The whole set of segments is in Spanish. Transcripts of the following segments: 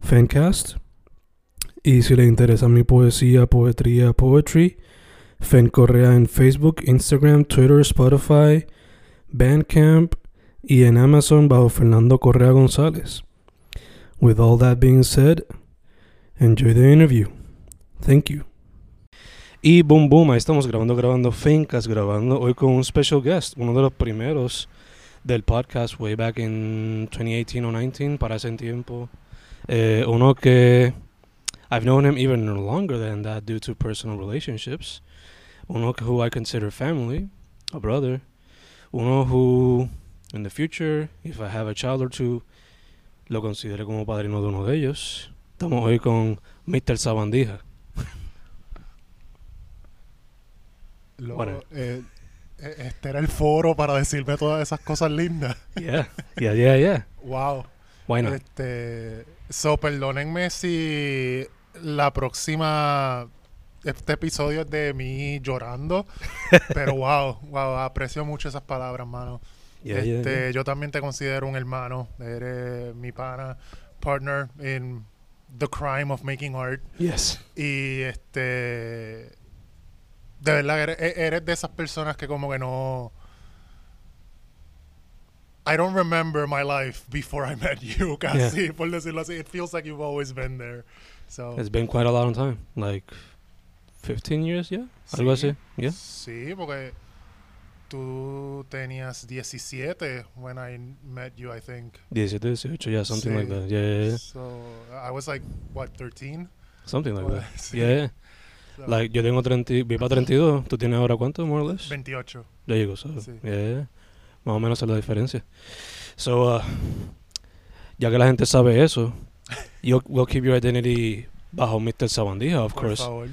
Fancast. Y si le interesa mi poesía, poetría, poetry, Fen Correa en Facebook, Instagram, Twitter, Spotify, Bandcamp y en Amazon bajo Fernando Correa González. With all that being said, enjoy the interview. Thank you. Y boom, boom, ahí estamos grabando, grabando Fincas, grabando hoy con un special guest, uno de los primeros del podcast way back in 2018 o 19, para ese tiempo. Eh, uno que I've known him even longer than that due to personal relationships. Uno who I consider family, a brother. Uno who, in the future, if I have a child or two, lo considere como padrino de uno de ellos. Estamos hoy con Mr. Sabandija. Lo- Bueno. eh, eh, este era el foro para decirme todas esas cosas lindas. Yeah, yeah, yeah, yeah. Wow. Why not? Este, so, perdónenme si la próxima este episodio es de mí llorando, pero wow, wow, aprecio mucho esas palabras, mano. Yeah, este, yeah. yo también te considero un hermano, eres mi pana, partner in the crime of making art. Yes. Y este. De verdad, eres, eres de esas personas que, como que no. I don't remember my life before I met you, casi, por decirlo así. It feels like you've always been there. So, It's been quite a long time. Like 15 years, yeah? Algo Sí. así. Yeah. sí, porque tú tenías 17 when I met you, I think. 17, 18, yeah, something Sí. like that. Yeah, yeah, yeah. So, I was like, what, 13? Something like that. sí. Yeah, yeah. So, Like, yo tengo 30, vi para 32. ¿Tú tienes ahora cuánto, more or less? 28. There you go. So, Sí. yeah, yeah. Más o menos es la diferencia. So, uh, ya que la gente sabe eso, you will keep your identity bajo Mr. Sabandija, of Por course. favor.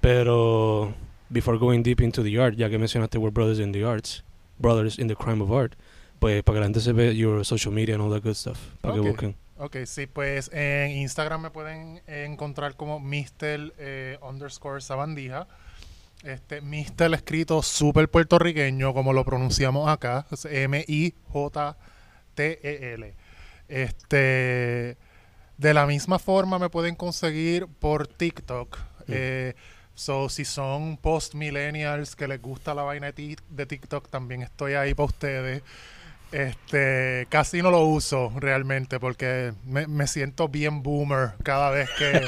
Pero, before going deep into the art, ya que mencionaste we're brothers in the arts, brothers in the crime of art, pues para que la gente se vea your social media and all that good stuff. Para que Ok. busquen. Ok, sí, pues en Instagram me pueden encontrar como Mr. eh, underscore Sabandija. Este, Mr. escrito súper puertorriqueño, como lo pronunciamos acá. M-I-J-T-E-L. Este, de la misma forma me pueden conseguir por TikTok. Eh, so, si son post-millennials que les gusta la vaina de TikTok, también estoy ahí para ustedes. Este, casi no lo uso realmente porque me, me siento bien boomer cada vez que,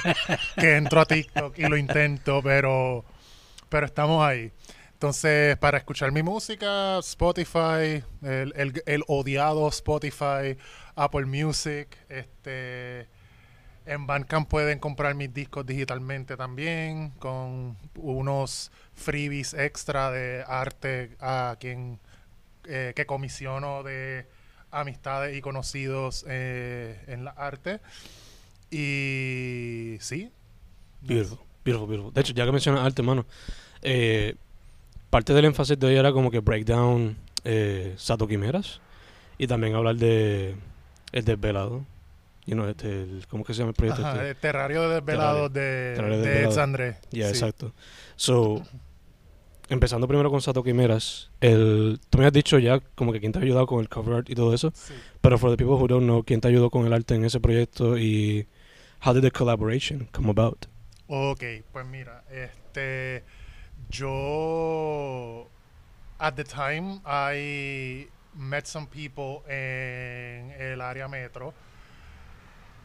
que entro a TikTok y lo intento, pero, pero estamos ahí. Entonces, para escuchar mi música, Spotify, el, el- el odiado Spotify, Apple Music, este, en Bandcamp pueden comprar mis discos digitalmente también, con unos freebies extra de arte a quien eh, que comisiono de amistades y conocidos eh, en la arte. Y sí. Beautiful, beautiful, beautiful. De hecho, ya que mencionas arte, mano, eh, parte del énfasis de hoy era como que breakdown eh, Sato Quimeras y también hablar de el desvelado. You know, este, el- ¿Cómo que se llama el proyecto? Ajá, este? el terrario de desvelados de, Terrario de de Desvelados. Eds André. Ya, Sí. exacto. So, empezando primero con Sato Quimeras, el, tú me has dicho ya como que quién te ha ayudado con el cover art y todo eso, Sí. pero for the people who don't know, quién te ayudó con el arte en ese proyecto y how did the collaboration come about? Ok, pues mira, este, yo, at the time, I met some people en el área metro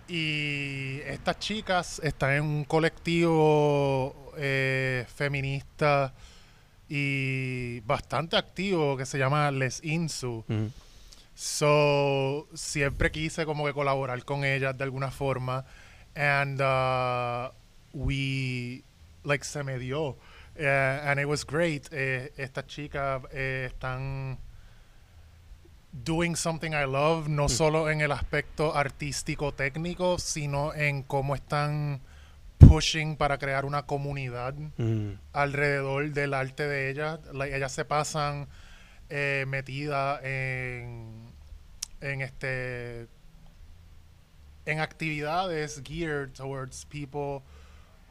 Y estas chicas están en un colectivo eh, feminista y bastante activo que se llama Les Insu. So, siempre quise como que colaborar con ellas de alguna forma. And uh, we, like, se me dio. Eh, and it was great. Eh, estas chicas eh, están doing something I love, no solo en el aspecto artístico técnico, sino en cómo están pushing para crear una comunidad Mm. alrededor del arte de ellas. Like, ellas se pasan eh, metidas en, en este en actividades geared towards people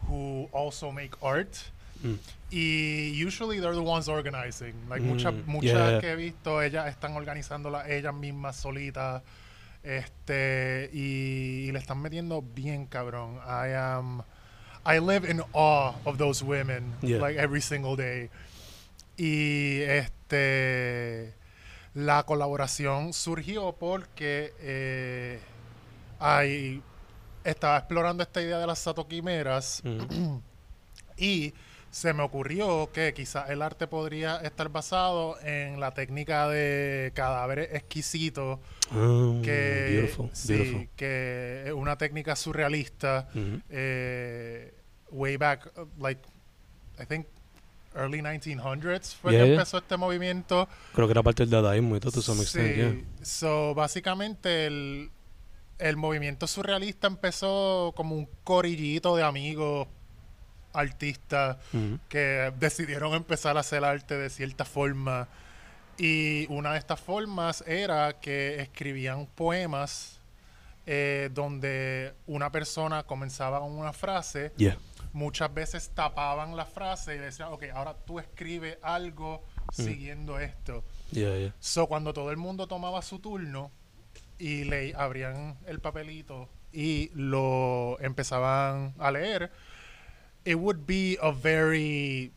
who also make art. Mm. Y usually they're the ones organizing. Like muchas, Mm, muchas yeah. que he visto, ellas están organizándolas ellas mismas solitas. Este, y, y le están metiendo bien cabrón. I am I live in awe of those women Yeah. like every single day. Y este la colaboración surgió porque eh, hay estaba explorando esta idea de las satoquimeras Mm. y se me ocurrió que quizás el arte podría estar basado en la técnica de cadáveres exquisitos, Ah, que, beautiful, sí, beautiful. que es una técnica surrealista, Ujú. eh, way back, like, I think, early 1900s fue Yeah, que yeah. empezó este movimiento. Creo que era parte del dadaísmo y todo, to some extent, Sí, yeah. so, básicamente el, el movimiento surrealista empezó como un corillito de amigos artistas que decidieron empezar a hacer arte de cierta forma. Y una de estas formas era que escribían poemas eh, donde una persona comenzaba con una frase, Yeah. muchas veces tapaban la frase y decían, ok, ahora tú escribes algo siguiendo esto. Yeah, yeah. So, cuando todo el mundo tomaba su turno y le abrían el papelito y lo empezaban a leer, it would be a very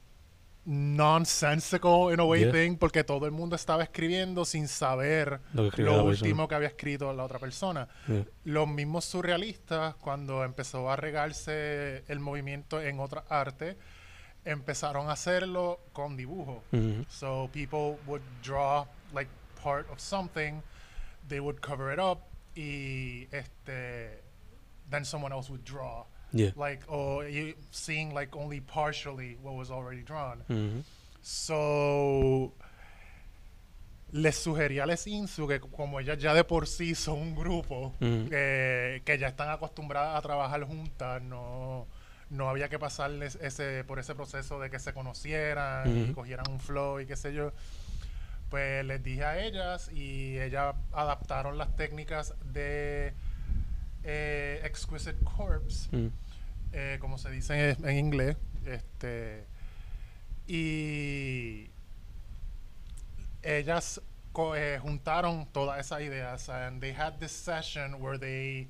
nonsensical in a way Yeah. thing porque todo el mundo estaba escribiendo sin saber Lo que último que había escrito la otra persona. Yeah. Los mismos surrealistas, cuando empezó a regarse el movimiento en otras artes, empezaron a hacerlo con dibujo. Ujú. So people would draw like part of something, they would cover it up, y este, then someone else would draw, Yeah. like or you seeing like only partially what was already drawn. Ujú. So les sugería a Les Insu que como ellas ya de por sí son un grupo Ujú. eh, que ya están acostumbradas a trabajar juntas, no, no había que pasarles ese, por ese proceso de que se conocieran y Ujú. cogieran un flow y qué sé yo. Pues les dije a ellas y ellas adaptaron las técnicas de eh, Exquisite Corpse Ujú. eh, como se dice en, en inglés, este, y ellas co- eh, juntaron todas esas ideas and they had this session where they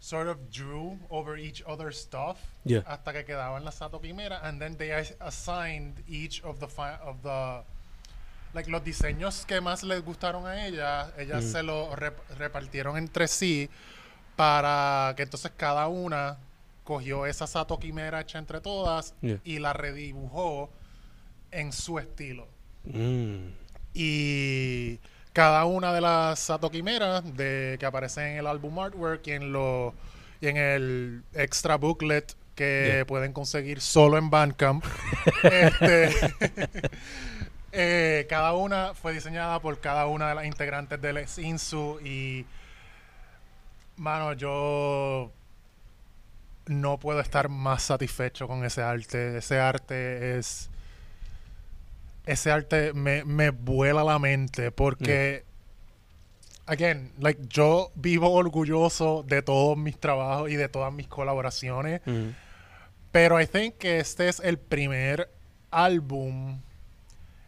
sort of drew over each other's stuff Yeah. hasta que quedaban las Sato Quimera and then they as- assigned each of the of the like los diseños que más les gustaron a ellas, ellas Ujú. se los rep- repartieron entre sí para que entonces cada una cogió esa Sato Quimera hecha entre todas Yeah. y la redibujó en su estilo. Mm. Y cada una de las Sato Quimeras de, que aparecen en el álbum artwork y en, lo, y en el extra booklet que Yeah. pueden conseguir solo en Bandcamp. este, eh, cada una fue diseñada por cada una de las integrantes del Insu y mano, yo no puedo estar más satisfecho con ese arte. Ese arte es ese arte me, me vuela la mente porque again, like yo vivo orgulloso de todos mis trabajos y de todas mis colaboraciones, Ujú. pero I think que este es el primer álbum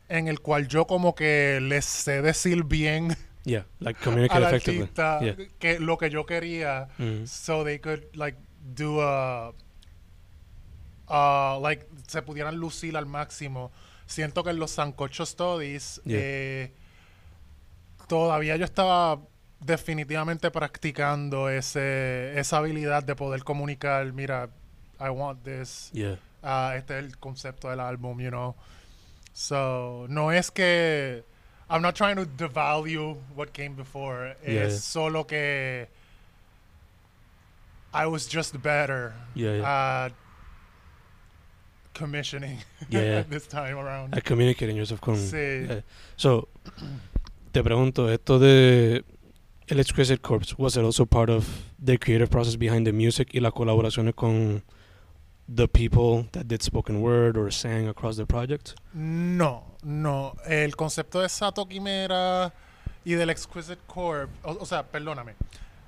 en el cual yo como que les sé decir bien Yeah. Like communicate al effectively. artista Yeah. que lo que yo quería Ujú. so they could like do a uh, like se pudieran lucir al máximo siento que en los Sancocho Studies Yeah. eh, todavía yo estaba definitivamente practicando ese, esa habilidad de poder comunicar, mira, I want this. Yeah. Ah, este es el concepto del álbum, you know. So, no es que I'm not trying to devalue what came before. Yeah, yeah. solo que I was just better Yeah, yeah. at commissioning Yeah, yeah. this time around. At communicating yourself con... Sí. yeah. So, te pregunto, esto de El Exquisite Corpse, was it also part of the creative process behind the music y las colaboraciones con the people that did spoken word or sang across the project? No, no. El concepto de Sato Quimera y del Exquisite Corp, o, o sea, perdóname.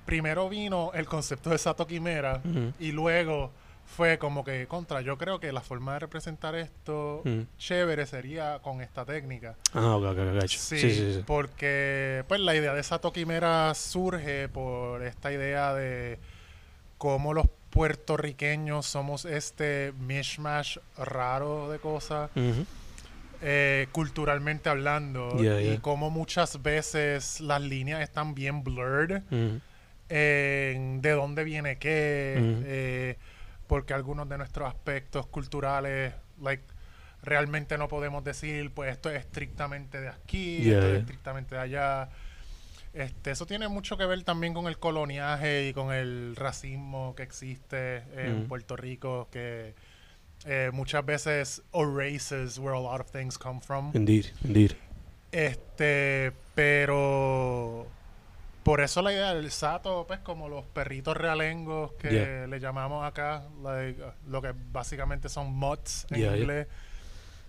Primero vino el concepto de Sato Quimera y luego fue como que contra. Yo creo que la forma de representar esto Mm. chévere sería con esta técnica. Ah, ok, ok, ok. Sí, Sí, sí, sí. porque pues la idea de Sato Quimera surge por esta idea de cómo los puertorriqueños somos este mishmash raro de cosas. Eh, culturalmente hablando Yeah, y yeah. como muchas veces las líneas están bien blurred de dónde viene qué eh, porque algunos de nuestros aspectos culturales like realmente no podemos decir pues esto es estrictamente de aquí Yeah, esto es estrictamente de allá este, eso tiene mucho que ver también con el coloniaje y con el racismo que existe en. Puerto Rico, que eh, muchas veces erases where a lot of things come from. Indeed, indeed. Este, pero por eso la idea del sato, pues como los perritos realengos que Yeah. le llamamos acá, like, lo que básicamente son mutts en Yeah, yeah. inglés.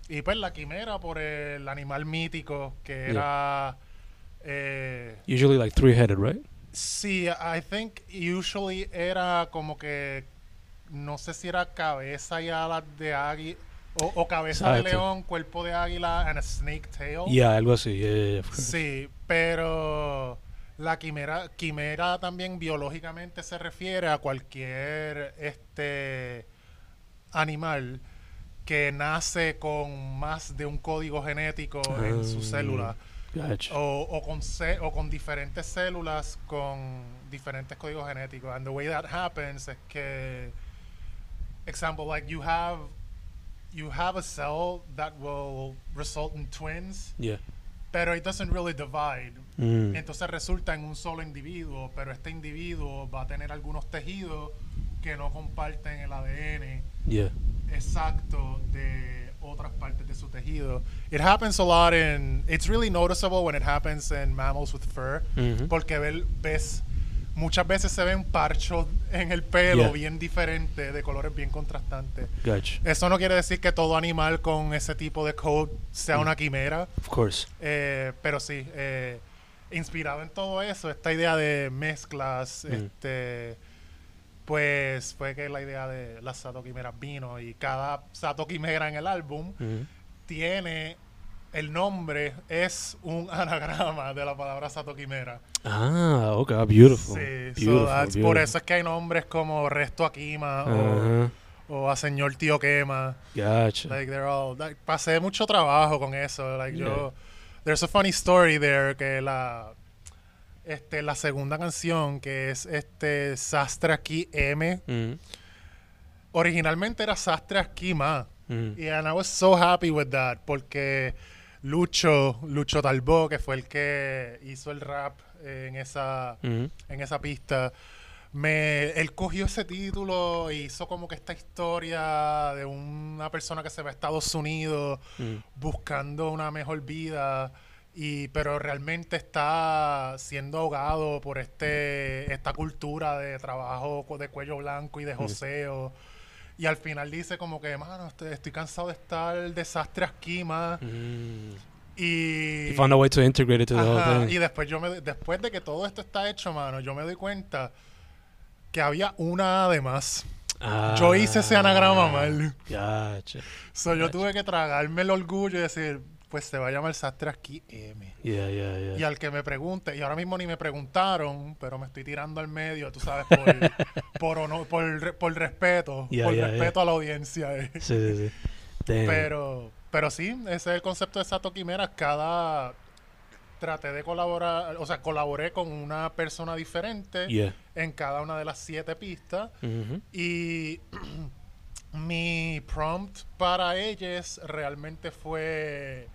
Y pues la quimera por el animal mítico que era... eh, Usually like three-headed, right? Sí, I think usually era como que no sé si era cabeza y alas de águila o, o cabeza de Exacto. león, cuerpo de águila and a snake tail. Yeah, algo así. Yeah, yeah. Sí, pero la quimera, quimera también biológicamente se refiere a cualquier este animal que nace con más de un código genético en su Ah. célula. Gotcha. O, o con o con diferentes células con diferentes códigos genéticos. And the way that happens es que, example, like you have you have a cell that will result in twins, Yeah. pero it doesn't really divide. Mm. Entonces resulta en un solo individuo, pero este individuo va a tener algunos tejidos que no comparten el ADN Yeah. exacto de otras partes de su tejido. It happens a lot in it's really noticeable when it happens in mammals with fur Mhm. porque vel- ves muchas veces se ven parchos en el pelo Yeah. bien diferentes, de colores bien contrastantes. Gotcha. Eso no quiere decir que todo animal con ese tipo de code sea Mm. una quimera, Of course. eh, pero sí, eh, inspirado en todo eso, esta idea de mezclas, Mm. este, pues fue que la idea de las Sato Quimeras vino y cada Sato Quimera en el álbum Mhm. tiene el nombre es un anagrama de la palabra Sato Quimera. Ah, okay. ah, Beautiful. Sí, so beautiful, that's- por eso es que hay nombres como Resto Akima o, Ajá. o a Señor Tío Quema. Gotcha. Like they're all like, pasé mucho trabajo con eso. Like Yeah. yo there's a funny story there que la este la segunda canción que es este Sastre aquí M Mhm. originalmente era Sastre aquí Ma y and I was so happy with that porque Lucho Lucho Talbó que fue el que hizo el rap en esa en esa pista. Me, él cogió ese título e hizo como que esta historia de una persona que se va a Estados Unidos buscando una mejor vida y pero realmente está siendo ahogado por este esta cultura de trabajo de cuello blanco y de joseo y al final dice como que mano estoy, estoy cansado de estar desastre aquí más Mm. y He found a way to integrate it to the Ajá, whole y después yo me después de que todo esto está hecho, mano, yo me doy cuenta que había una de más. yo hice ese anagrama Ah, mal. Gotcha. So, yo tuve que tragarme el orgullo y decir, pues se va a llamar Sastre aquí M. Yeah, yeah, yeah. Y al que me pregunte, y ahora mismo ni me preguntaron, pero me estoy tirando al medio, tú sabes, por, por, honor- por, por respeto, por respeto a la audiencia. eh. Sí, sí, sí. Damn. Pero, pero sí, ese es el concepto de Sato Quimera. Cada, traté de colaborar, o sea, colaboré con una persona diferente en cada una de las siete pistas. Mhm. Y mi prompt para ellos realmente fue...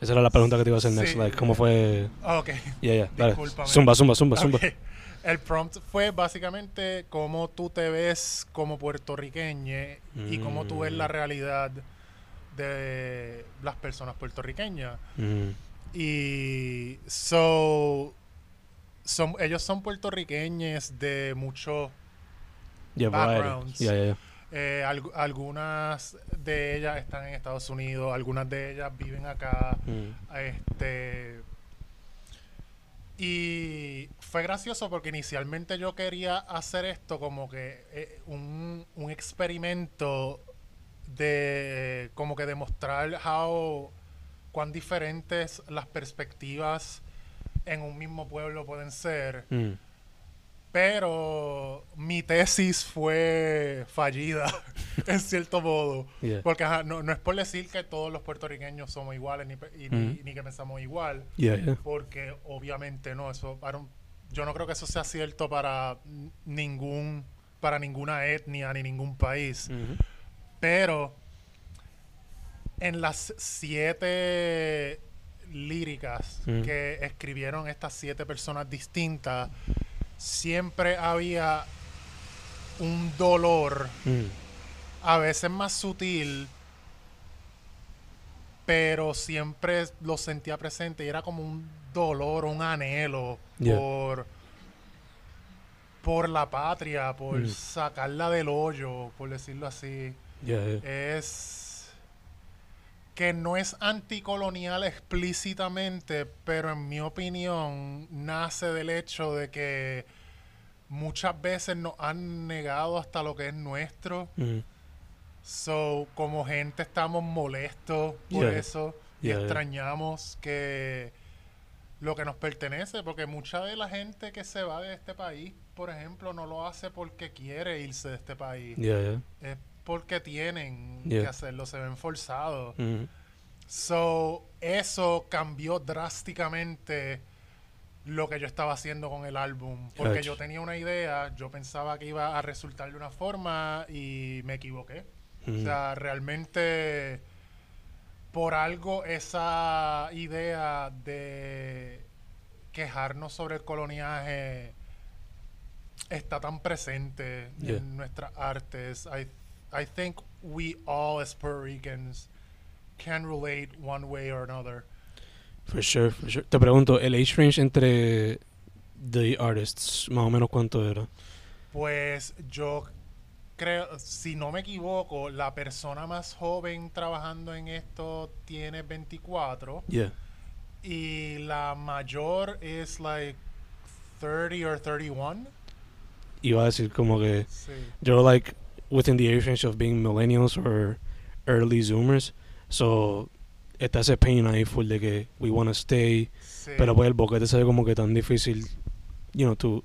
Esa era la pregunta que te iba a hacer next. Sí. Like, ¿cómo fue? ah, Ok. Yeah, yeah. Dale. Zumba, zumba, zumba, zumba. El prompt fue básicamente cómo tú te ves como puertorriqueño y cómo tú ves la Mm. realidad de las personas puertorriqueñas. Mm. Y so, son, ellos son puertorriqueños de mucho Yeah. Backgrounds. Eh, algu- algunas de ellas están en Estados Unidos, algunas de ellas viven acá. Mm. Este. Y fue gracioso porque inicialmente yo quería hacer esto como que eh, un, un experimento de como que demostrar how cuán diferentes las perspectivas en un mismo pueblo pueden ser. Mm. Pero mi tesis fue fallida, en cierto modo. Yeah. Porque ajá, no, no es por decir que todos los puertorriqueños somos iguales ni, y- ni- que pensamos igual, Yeah, yeah. porque obviamente no. Eso, para un- yo no creo que eso sea cierto para ningún para ninguna etnia ni ningún país. Mhm. Pero en las siete líricas Mm. que escribieron estas siete personas distintas, siempre había un dolor, Mm. a veces más sutil, pero siempre lo sentía presente y era como un dolor, un anhelo Yeah. por por la patria, por Mm. sacarla del hoyo, por decirlo así Yeah, yeah. es que no es anticolonial explícitamente, pero en mi opinión nace del hecho de que muchas veces nos han negado hasta lo que es nuestro. Mm. So, como gente estamos molestos por Yeah. eso y Yeah, yeah. extrañamos que lo que nos pertenece, porque mucha de la gente que se va de este país, por ejemplo, no lo hace porque quiere irse de este país es porque tienen Yeah. que hacerlo, se ven forzados. Mhm. So, eso cambió drásticamente lo que yo estaba haciendo con el álbum. Porque yo tenía una idea, yo pensaba que iba a resultar de una forma y me equivoqué. O Mm. sea, realmente por algo esa idea de quejarnos sobre el coloniaje está tan presente Yeah. en nuestras artes. I, I think we all as Puerto Ricans can relate one way or another. For sure, for sure. Te pregunto, el age range entre the artists, más o menos cuánto era? Pues yo creo, si no me equivoco, la persona más joven trabajando en esto tiene 24 Yeah. y la mayor es like 30 or 31. Iba a decir como que Sí. yo like within the age range of being millennials or early zoomers. So está ese pain ahí full de que we want to stay, sí. pero pues el boquete se ve como que tan difícil. You know, tu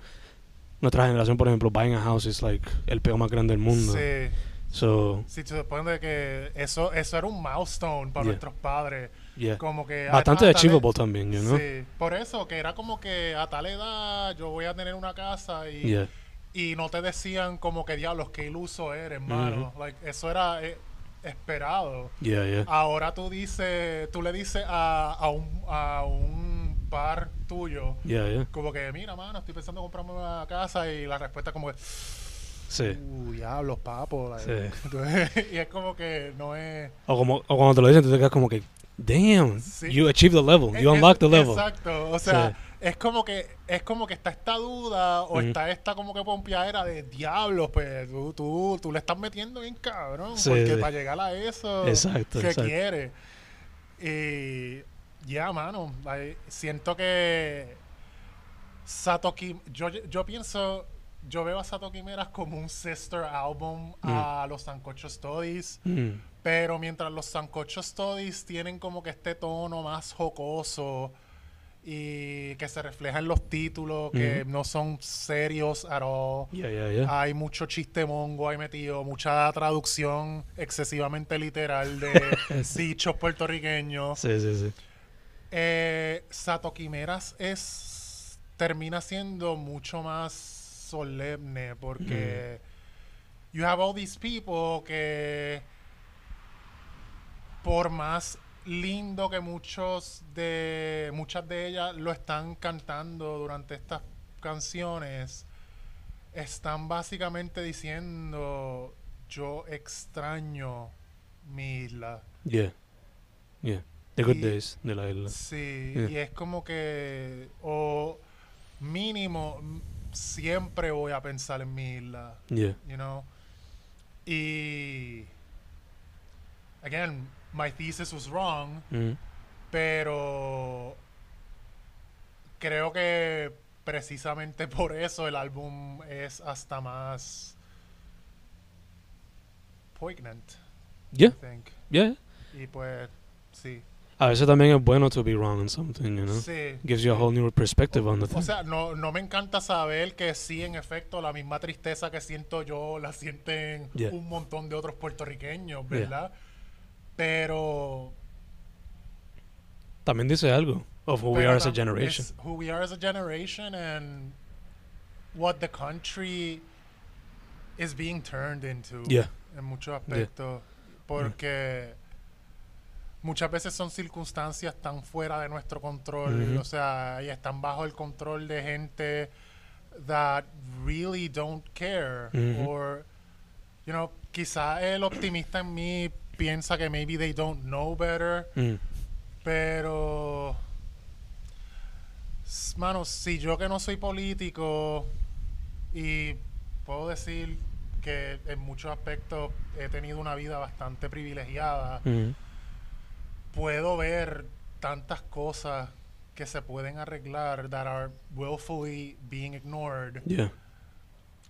nuestra generación, por ejemplo, buying a house is like el peor más grande del mundo. Sí. So, Sí, se supone que eso, eso era un milestone para Yeah. nuestros padres. yeah. Como que Bastante achievable también, you know? Sí, por eso, que era como que a tal edad yo voy a tener una casa y, Yeah. Y no te decían como que diablos, qué iluso eres, hermano. Like, eso era eh, esperado. Yeah, yeah. Ahora tú dices, tú le dices a, a, un, a un par tuyo, Yeah, como que, mira, mano, estoy pensando en comprarme una casa y la respuesta es como que, Sí. uh, diablos, papo. like. Sí. Entonces, y es como que no es... O como o cuando te lo dicen, tú te quedas como que, damn, Sí. you achieved the level, you Es- unlocked the level. Exacto, o sea, Sí. Es como que es como que está esta duda o está esta como que pompeadera de diablos, pues tú, tú, tú le estás metiendo bien cabrón, Sí, porque sí. para llegar a eso Exacto, que exacto. quiere. Y ya, mano, like, siento que Satoki, yo, yo pienso, yo veo a Satoki Meras como un sister album a los Sancocho Studies. Mm. Pero mientras los Sancocho Studies tienen como que este tono más jocoso y que se refleja en los títulos, que no son serios at all. Yeah, yeah, yeah. Hay mucho chiste mongo ahí metido, mucha traducción excesivamente literal de dichos puertorriqueños. Sí, sí, sí. Eh, Sato Quimeras es termina siendo mucho más solemne porque you have all these people que por más lindo que muchos de muchas de ellas lo están cantando durante estas canciones están básicamente diciendo yo extraño mi isla Yeah. Yeah. The good Y- days de la isla. Sí, Yeah. y es como que, o mínimo, siempre voy a pensar en mi isla, Yeah. you know. Y, again, my thesis was wrong, Mhm. pero creo que precisamente por eso el álbum es hasta más poignant, Yeah. I think. Yeah. Y pues, sí. A veces también es bueno to be wrong in something, you know? Sí. Gives you a whole new perspective on the O thing. sea, no, no me encanta saber que sí, en efecto, la misma tristeza que siento yo la sienten Yeah. un montón de otros puertorriqueños, Yeah. Pero... También dice algo of who we are as a generation. who we are as a generation and what the country is being turned into Yeah. en muchos aspectos. Porque muchas veces son circunstancias tan fuera de nuestro control, Ujú. o sea, y están bajo el control de gente that really don't care. Ujú. Or, you know, quizá el optimista en mí piensa que maybe they don't know better, Mm. pero, mano, si yo que no soy político y puedo decir que en muchos aspectos he tenido una vida bastante privilegiada, Mhm. puedo ver tantas cosas que se pueden arreglar that are willfully being ignored. Yeah.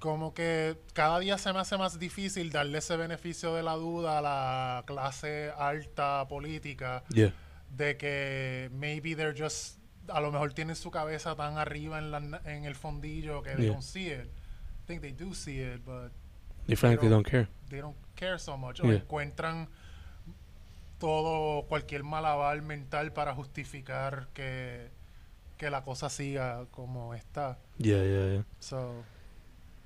Como que cada día se me hace más difícil darle ese beneficio de la duda a la clase alta política Yeah. de que maybe they're just a lo mejor tienen su cabeza tan arriba en, la, en el fondillo que they Yeah. don't see it. I think they do see it, but They frankly Pero- don't care. they don't care so much. O encuentran todo, cualquier malabar mental para justificar que, que la cosa siga como está. Yeah, yeah, yeah. So,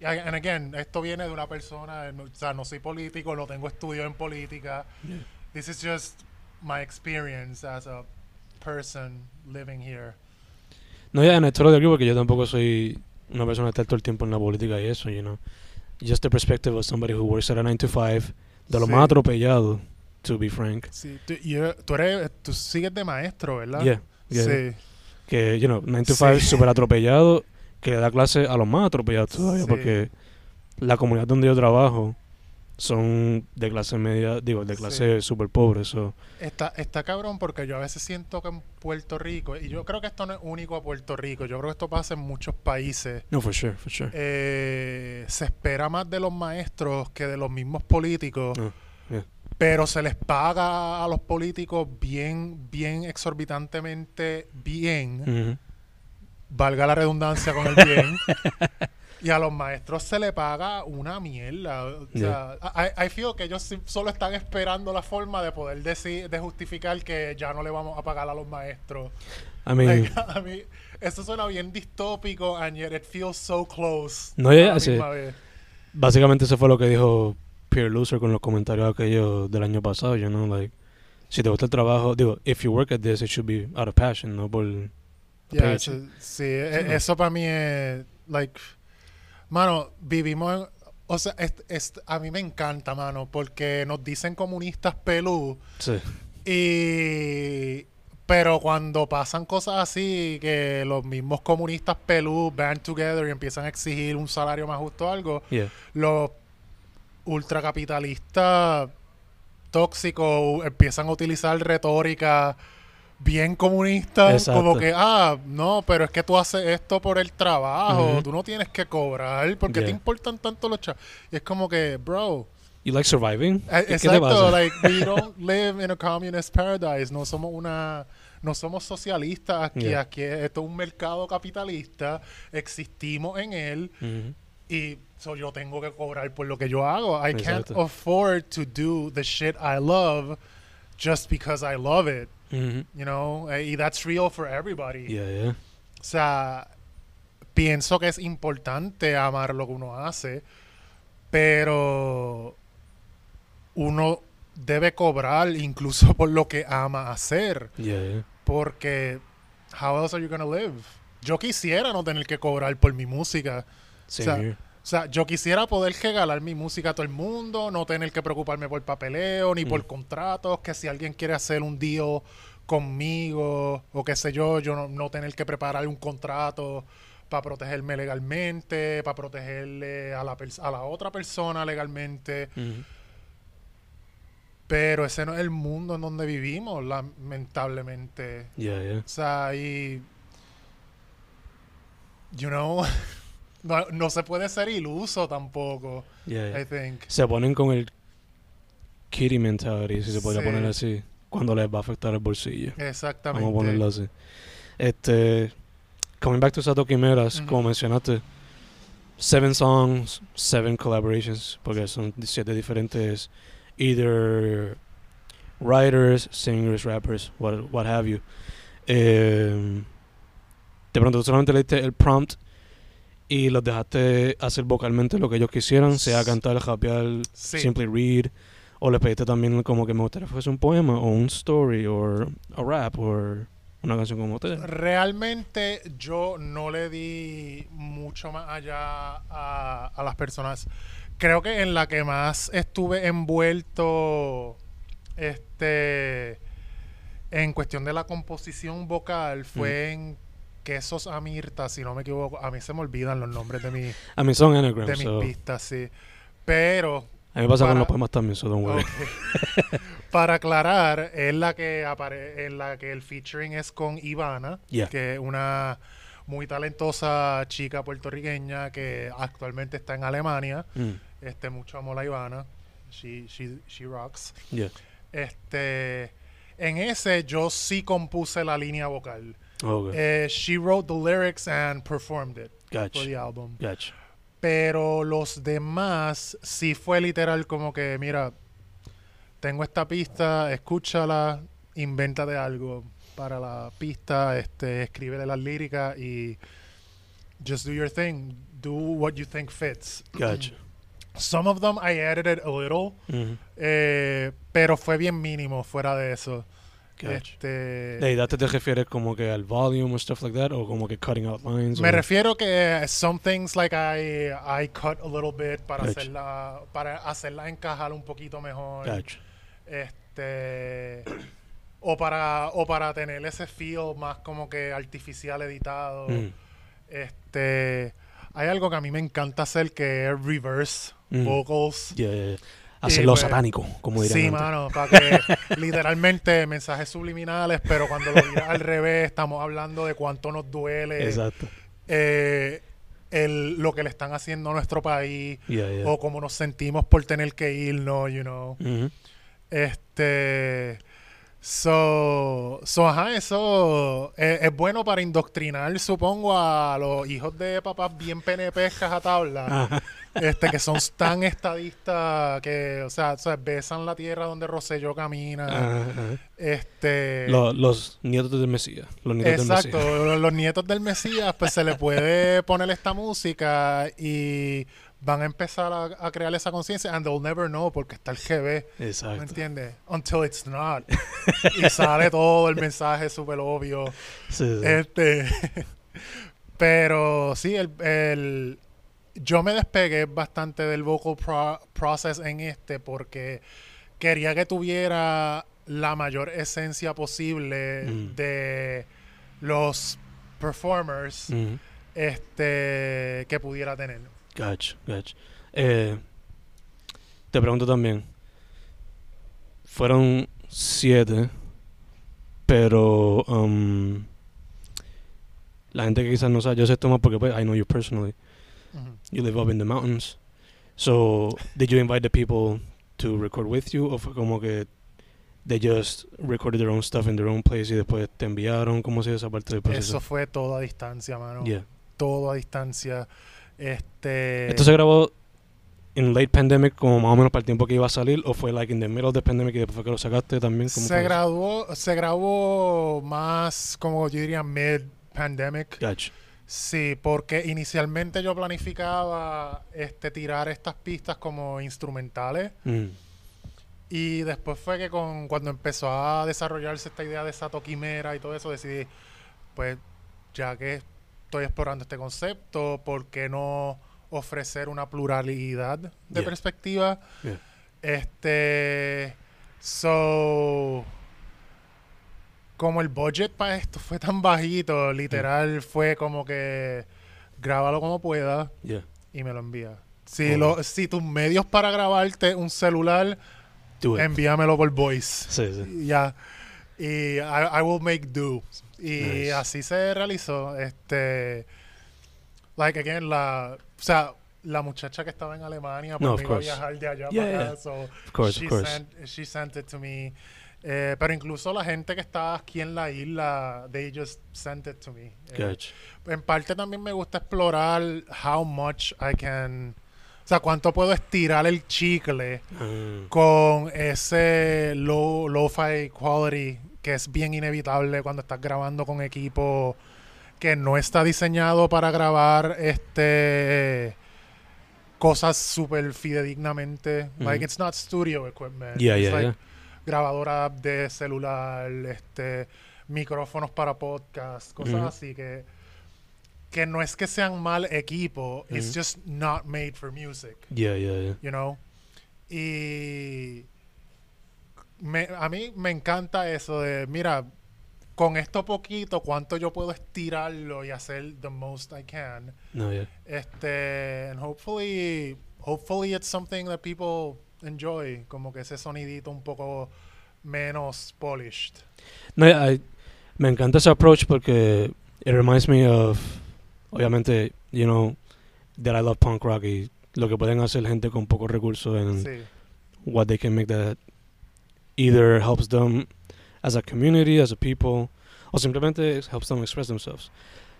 and again, esto viene de una persona, o sea, no soy político, no tengo estudio en política. Yeah. This is just my experience as a person living here. No, ya, en esto lo digo porque yo tampoco soy una persona que está todo el tiempo en la política y eso, you know. Just the perspective of somebody who works at a 9 to 5, de lo Sí. más atropellado, to be frank. Sí, tú, y eres- tú eres, tú sigues de maestro, ¿verdad? Yeah, yeah. Sí. Que, you know, 9 to Sí. 5 súper atropellado, que le da clase a los más atropellados todavía, Sí. porque la comunidad donde yo trabajo son de clase media, digo, de clase súper pobre, so, Está, está cabrón porque yo a veces siento que en Puerto Rico, y yo creo que esto no es único a Puerto Rico, yo creo que esto pasa en muchos países, no, for sure, for sure. eh, se espera más de los maestros que de los mismos políticos, Ah, yeah. pero se les paga a los políticos bien, bien exorbitantemente bien, Mhm. Valga la redundancia con el bien. Y a los maestros se le paga una mierda. O sea, I, I feel que ellos solo están esperando la forma de poder decir, de justificar que ya no le vamos a pagar a los maestros. I mean, Like, a mí, eso suena bien distópico, and yet it feels so close. No, la sí. básicamente eso fue lo que dijo Pierre Loser con los comentarios aquellos del año pasado, you know, like, si te gusta el trabajo, digo, if you work at this, it should be out of passion, no por... Ya, page. eso- sí, e- eso para mí es, like, mano, vivimos en, o sea, es- es- a mí me encanta, mano, porque nos dicen comunistas pelú Sí, y, pero cuando pasan cosas así, que los mismos comunistas pelú band together y empiezan a exigir un salario más justo o algo, yeah, los ultracapitalistas tóxicos empiezan a utilizar retórica bien comunista, Exacto. como que, ah, no, pero es que tú haces esto por el trabajo, tú no tienes que cobrar, porque te Yeah. importan tanto los chavos? Y es como que, bro, you like surviving? eh, ¿Qué te exacto, like, we don't live in a communist paradise, no somos una... No somos socialistas aquí, Yeah. aquí esto es un mercado capitalista, existimos en él, y so yo tengo que cobrar por lo que yo hago. I can't afford to do the shit I love just because I love it. Mhm. you know, eh, y that's real for everybody. Yeah, yeah. O sea, pienso que es importante amar lo que uno hace, pero uno debe cobrar incluso por lo que ama hacer, Yeah, yeah. porque how else are you gonna live? Yo quisiera no tener que cobrar por mi música. Same sea, here. O sea, yo quisiera poder regalar mi música a todo el mundo, no tener que preocuparme por papeleo ni por Mm. contratos, que si alguien quiere hacer un deal conmigo o qué sé yo, yo no, no tener que preparar un contrato para protegerme legalmente, para protegerle a la, a la otra persona legalmente. Pero ese no es el mundo en donde vivimos, lamentablemente. Yeah, yeah. O sea, y. You know. No, no se puede ser iluso tampoco, Yeah, yeah. I think. Se ponen con el kitty mentality, si se podría Sí. poner así, cuando les va a afectar el bolsillo. Exactamente. Vamos a ponerlo así. Este, coming back to dos quimeras, como mencionaste, seven songs, seven collaborations, porque son siete diferentes, either writers, singers, rappers, what, what have you. Eh, de pronto solamente leíste el prompt y los dejaste hacer vocalmente lo que ellos quisieran, sea cantar, rapear, Sí. simply read, o le pediste también como que me gustaría que fuese un poema o un story o a rap o una canción como ustedes. Realmente yo no le di mucho más allá a, a las personas. Creo que en la que más estuve envuelto este en cuestión de la composición vocal fue en Quesos Amirta, si no me equivoco. A mí se me olvidan los nombres de, mi, A mí son de anagrams, mis so, pistas, sí. Pero a mí me pasa con los poemas también, so don't worry. Ok. Para aclarar, es la que apare en la que el featuring es con Ivana, Yeah. que es una muy talentosa chica puertorriqueña que actualmente está en Alemania. Mm, Este, mucho amo a la Ivana. She, she, she rocks. yeah. Este, en ese yo sí compuse la línea vocal. Okay. Eh, she wrote the lyrics and performed it for the album. Gotcha. Pero los demás sí fue literal como que, mira, tengo esta pista, escúchala, invéntate algo para la pista, este, escríbele las líricas y just do your thing. Do what you think fits. Gotcha. Some of them I edited a little, Mhm. eh, pero fue bien mínimo fuera de eso. Gotcha. Este, ¿De edad te refieres como que al volume o stuff like that? ¿O como que cutting out lines? Me o- refiero que some things like I, I cut a little bit para Gotcha. hacerla para hacerla encajar un poquito mejor. Gotcha. Este o para o para tener ese feel más como que artificial editado. Mm. Este hay algo que a mí me encanta hacer que es reverse Mm. vocals. Yeah, yeah, yeah. Hacerlo pues, satánico, como dirían Sí, antes. mano, para que literalmente mensajes subliminales, pero cuando lo digas al revés, estamos hablando de cuánto nos duele Exacto. eh, el, lo que le están haciendo a nuestro país Yeah, yeah. o cómo nos sentimos por tener que irnos, you know. Este. So, so, ajá, eso es, es bueno para indoctrinar, supongo, a los hijos de papás bien penepescas a tabla, este, que son tan estadistas que, o sea, o sea, besan la tierra donde Rosselló camina. Ajá, ajá. Este. Lo- los nietos del Mesías. Los nietos del Exacto, Mesías. los, los nietos del Mesías, pues se le puede poner esta música y van a empezar a, a crear esa conciencia and they'll never know porque está el GB, ¿me Exacto. entiendes? Until it's not. y sale todo el mensaje súper obvio. Sí, sí. Este, pero sí, el, el- yo me despegué bastante del vocal pro- process en este porque quería que tuviera la mayor esencia posible Mm. de los performers Mhm. este que pudiera tener. Gotcha, gotcha. Eh, te pregunto también. Fueron siete, pero um, la gente que quizás no sabe, yo sé esto más porque pues, I know you personally. You live up in the mountains. So, did you invite the people to record with you? ¿O fue como que they just recorded their own stuff in their own place y después te enviaron? ¿Cómo se esa parte del Eso proceso? fue todo a distancia, mano. Yeah. Todo a distancia. Este Esto se grabó in late pandemic, como más o menos para el tiempo que iba a salir, o fue like in the middle of the pandemic y después fue que lo sacaste también? ¿Cómo Se graduó, se grabó más, como yo diría, mid-pandemic. Gotcha. Sí, porque inicialmente yo planificaba este, tirar estas pistas como instrumentales. Mm. Y después fue que con, cuando empezó a desarrollarse esta idea de Sato Quimera y todo eso, decidí, pues, ya que estoy explorando este concepto, ¿por qué no ofrecer una pluralidad de Yeah. perspectiva? Yeah. Este, so, como el budget para esto fue tan bajito, literal fue como que grábalo como pueda y me lo envía. Si, lo, si tus medios para grabarte un celular, envíamelo por voice. Sí, sí. Ya. Y I, I will make do. Y Nice. así se realizó. Este. Like again, la. O sea, la muchacha que estaba en Alemania, No, pues iba a viajar de allá Yeah, para yeah. acá. So Of course, she, of course. Sent, she sent it to me. Eh, pero incluso la gente que estaba aquí en la isla, they just sent it to me. Eh, en parte también me gusta explorar how much I can. O sea, cuánto puedo estirar el chicle Ah, con ese low, lo-fi quality que es bien inevitable cuando estás grabando con equipo que no está diseñado para grabar este cosas súper fidedignamente. Like Ujú. it's not studio equipment. Yeah, It's yeah, like yeah. grabadora de celular, este micrófonos para podcast, cosas Ujú. así que que no es que sean mal equipo, it's Ujú. just not made for music Yeah, yeah, yeah. you know. Y me- a mí me encanta eso de, mira, con esto poquito, cuánto yo puedo estirarlo y hacer the most I can. No, yeah. Este, and hopefully, hopefully it's something that people enjoy, como que ese sonidito un poco menos polished. No, I- me encanta ese approach porque it reminds me of, obviamente, you know, that I love punk rock y lo que pueden hacer gente con pocos recursos and Sí, what they can make that either helps them as a community, as a people, o simplemente helps them express themselves.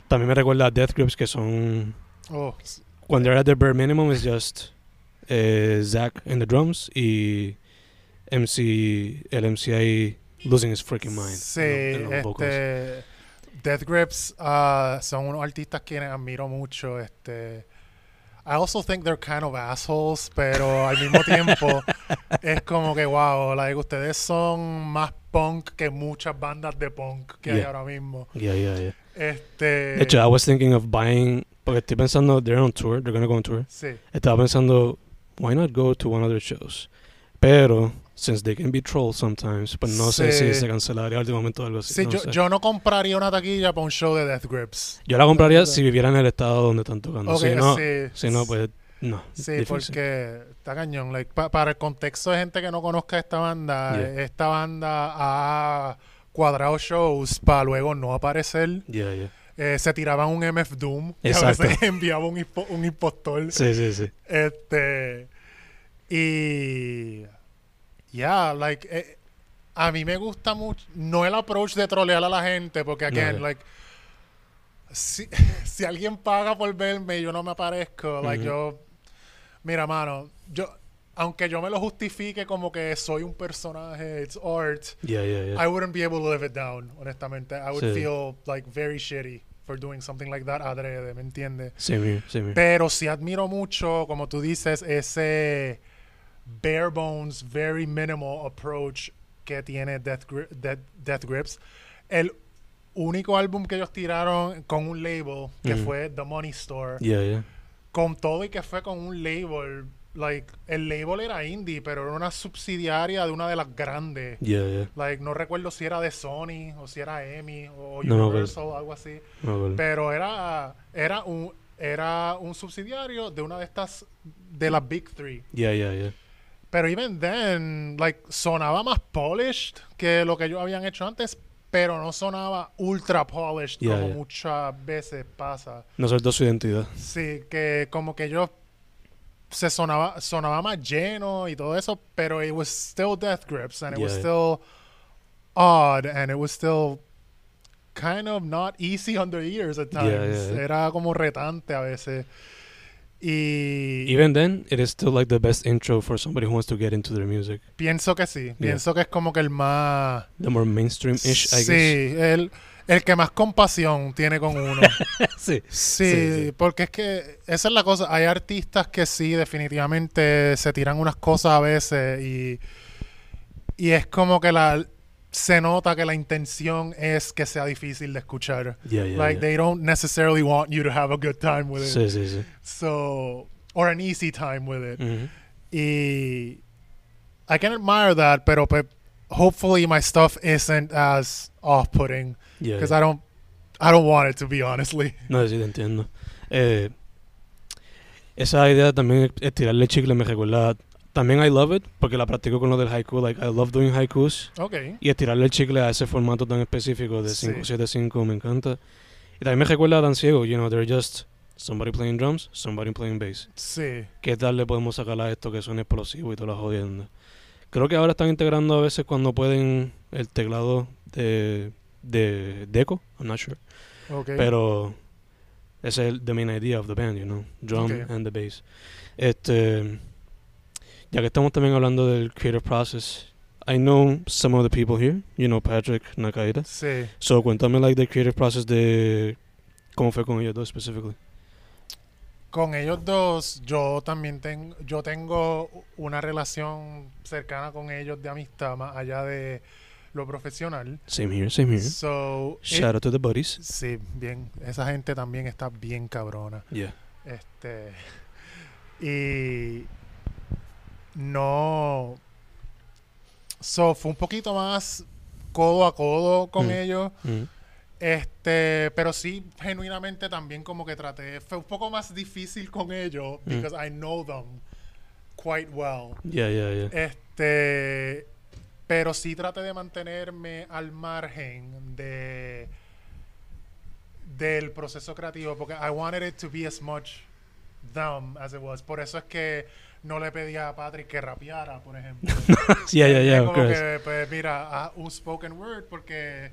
También me recuerda a Death Grips que son, oh, when they're at their bare minimum, is just eh, Zach in the drums y MC, el MC ahí losing his freaking mind. Sí, en lo- en los vocals. este, Death Grips ah, son unos artistas quienes admiro mucho. Este, I also think they're kind of assholes, pero al mismo tiempo es como que wow, like, ustedes son más punk que muchas bandas de punk que hay ahora mismo. Yeah, yeah, yeah. Este, De hecho, I was thinking of buying, porque estoy pensando, they're on tour, they're gonna go on tour. sí, Estaba pensando, why not go to one of their shows? Pero, since they can be trolls sometimes, pues no sé si se cancelaría al último momento o algo así. sí, no yo, sé. yo no compraría una taquilla para un show de Death Grips. Yo la compraría si viviera en el estado donde están tocando. Ok, si no, sí, si no, pues no. Sí, difícil. porque está cañón. Like, pa- para el contexto de gente que no conozca esta banda, Yeah. esta banda ha cuadrado shows para luego no aparecer. Yeah, yeah. Eh, se tiraban un MF Doom y a Exacto. veces enviaba un, impo- un impostor. Sí, sí, sí. Este. Y. Yeah, like. eh, a mí me gusta mucho. No el approach de trolear a la gente, porque, again, like. Si, si alguien paga por verme y yo no me aparezco, like, yo. Mira, mano, yo. Aunque yo me lo justifique como que soy un personaje, it's art, Yeah, yeah, yeah. I wouldn't be able to live it down, honestamente. I would Sí. feel, like, very shitty for doing something like that adrede, ¿me entiendes? Here, same here. Pero sí admiro mucho, como tú dices, ese bare bones, very minimal approach que tiene Death, Gri- Death, Death Grips. El único álbum que ellos tiraron con un label, que Ujú. fue The Money Store, Yeah, yeah. Con todo y que fue con un label, like, el label era indie, pero era una subsidiaria de una de las grandes. Yeah, yeah. Like, no recuerdo si era de Sony o si era EMI o No. Universal algo así. Pero era, era un era un subsidiario de una de estas de las Big Three. Yeah, yeah, yeah. Pero even then, like, sonaba más polished que lo que ellos habían hecho antes, pero no sonaba ultra polished Yeah, como yeah. muchas veces pasa. No soltó su identidad. Sí, que como que ellos se sonaba sonaba más lleno y todo eso, pero it was still Death Grips and it was still odd and it was still kind of not easy on the ears at times. Era como retante a veces. Y Even then, it is still like the best intro for somebody who wants to get into their music. pienso que sí. Pienso que es como que el más... The more mainstream-ish, I sí, guess. el, el que más compasión tiene con uno. sí. Sí, Sí, sí. porque es que esa es la cosa. Hay artistas que sí, definitivamente se tiran unas cosas a veces y, y es como que la se nota que la intención es que sea difícil de escuchar. Yeah, yeah, like yeah. they don't necessarily want you to have a good time with it. Sí, sí, sí. So or an easy time with it. Mhm. Y I can admire that, pero pues, hopefully my stuff isn't as off-putting Yeah, because. I don't I don't want it to be honestly. No, sí, te entiendo. Eh, esa idea también es tirarle chicle me recuerda. También I love it, porque la practico con lo del haiku. Like, I love doing haikus. Okay. Y estirarle el chicle a ese formato tan específico de Sí. 575 me encanta. Y también me recuerda a Dan Ciego, you know, they're just somebody playing drums, somebody playing bass. Sí. ¿Qué tal le podemos sacar a esto que suene explosivo y todas las jodiendas? Creo que ahora están integrando a veces cuando pueden el teclado de, de Deco, I'm not sure. Okay. Pero ese es el the main idea of the band, you know, drum and the bass. Este, ya que estamos también hablando del creative process, I know some of the people here, you know Patrick Nakaida. sí. So cuéntame like the creative process de cómo fue con ellos dos specifically. Con ellos dos, yo también tengo, yo tengo una relación cercana con ellos de amistad más allá de lo profesional. Same here, same here. So, Shout it- out to the buddies. sí, bien, esa gente también está bien cabrona. Yeah. Este y no so fue un poquito más codo a codo con Mm. ellos. Mm. Este, pero sí, genuinamente también como que traté, fue un poco más difícil con ellos, Mm. because I know them quite well. Yeah, yeah, yeah. Este, pero sí traté de mantenerme al margen de del proceso creativo, porque I wanted it to be as much them as it was. Por eso es que no le pedía a Patrick que rapeara, por ejemplo. yeah, yeah, yeah, como que, pues mira, un spoken word porque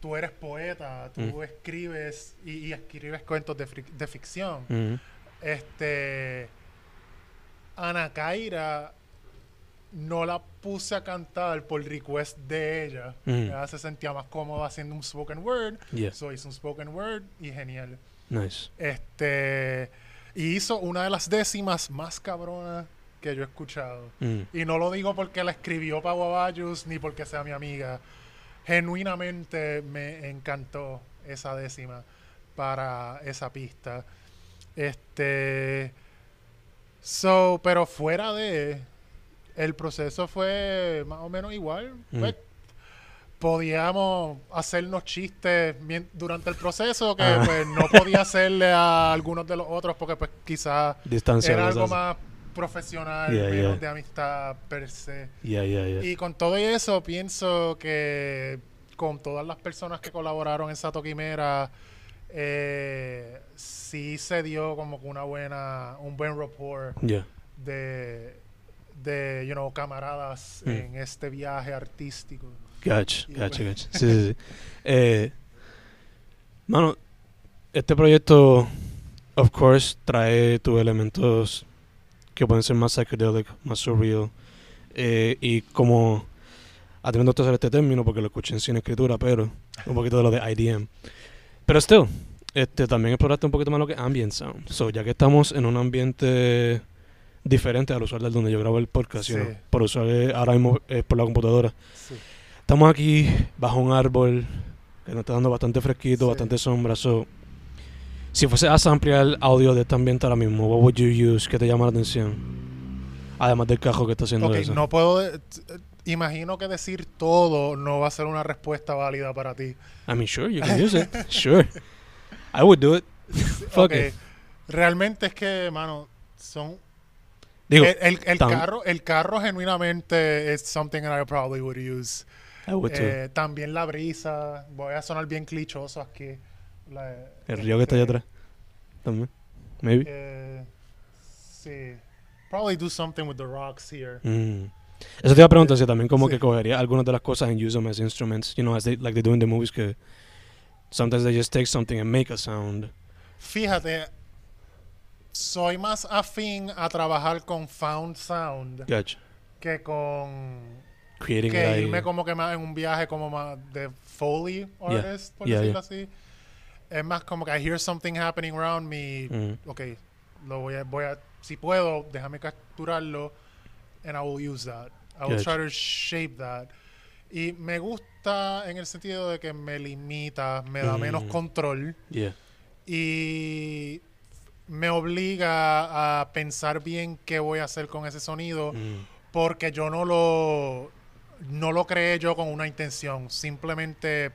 tú eres poeta, tú Mm. escribes y, y escribes cuentos de, ficción. Mm. Este. Ana Kaira no la puse a cantar por request de ella. Mm. Ella se sentía más cómoda haciendo un spoken word. Yeah, So hizo un spoken word y genial. nice. Este. Y hizo una de las décimas más cabronas que yo he escuchado. Mm. Y no lo digo porque la escribió para Guabayus ni porque sea mi amiga. Genuinamente me encantó esa décima para esa pista. Este. So, pero fuera de. El proceso fue más o menos igual. Mm. Pues, podíamos hacernos chistes durante el proceso que Ah. pues no podía hacerle a algunos de los otros porque pues quizás era algo más profesional, Yeah, menos yeah. de amistad per se. Yeah. Y con todo eso, pienso que con todas las personas que colaboraron en Sato Quimera, eh, sí se dio como que una buena, un buen rapport de, de you know, camaradas Mm. en este viaje artístico. Gotcha, pues- gotcha. Sí, sí, sí. Eh, mano, este proyecto, of course, trae tus elementos que pueden ser más psychedelic, más surreal. Eh, y como, atendiendo a usar este término, porque lo escuché en cine escritura, pero un poquito de lo de IDM. Pero still, este, también exploraste un poquito más lo que es ambient sound. So, ya que estamos en un ambiente diferente al usual del donde yo grabo el podcast, you Sí. know, por eh, ahora mismo es por la computadora. Sí. Estamos aquí bajo un árbol que nos está dando bastante fresquito, Sí. bastante sombra. So, si fuese a ampliar el audio de este ambiente ahora mismo, what would you use? ¿Qué te llama la atención? Además del cajo que está haciendo Ok, eso. no puedo. imagino que decir todo no va a ser una respuesta válida para ti. I mean, sure, you can use it. Sure. I would do it. Fuck Ok, it. Realmente es que, mano, son. Digo, el el, el tam- carro, el carro genuinamente es something that I probably would use. Would too. Eh, también la brisa. Voy a sonar bien clichoso aquí. La- el río que está allá este, atrás. También. Maybe. eh, sí. Probably do something with the rocks here. Mm. Eso te iba a preguntar si también como Sí. que cogería algunas de las cosas and use them as instruments, you know, as they, like they do in the movies que sometimes they just take something and make a sound. Fíjate, soy más afín a trabajar con found sound Gotcha. que con Creating it que ahí. irme como que más en un viaje como más de foley artist, por yeah, decirlo así. Es más como que I hear something happening around me. Mm. Ok, lo voy a, voy a, si puedo, déjame capturarlo and I will use that. I will try to shape that. Y me gusta en el sentido de que me limita, me da menos Mm. control Yeah. y me obliga a pensar bien qué voy a hacer con ese sonido Mm. porque yo no lo no lo creé yo con una intención, simplemente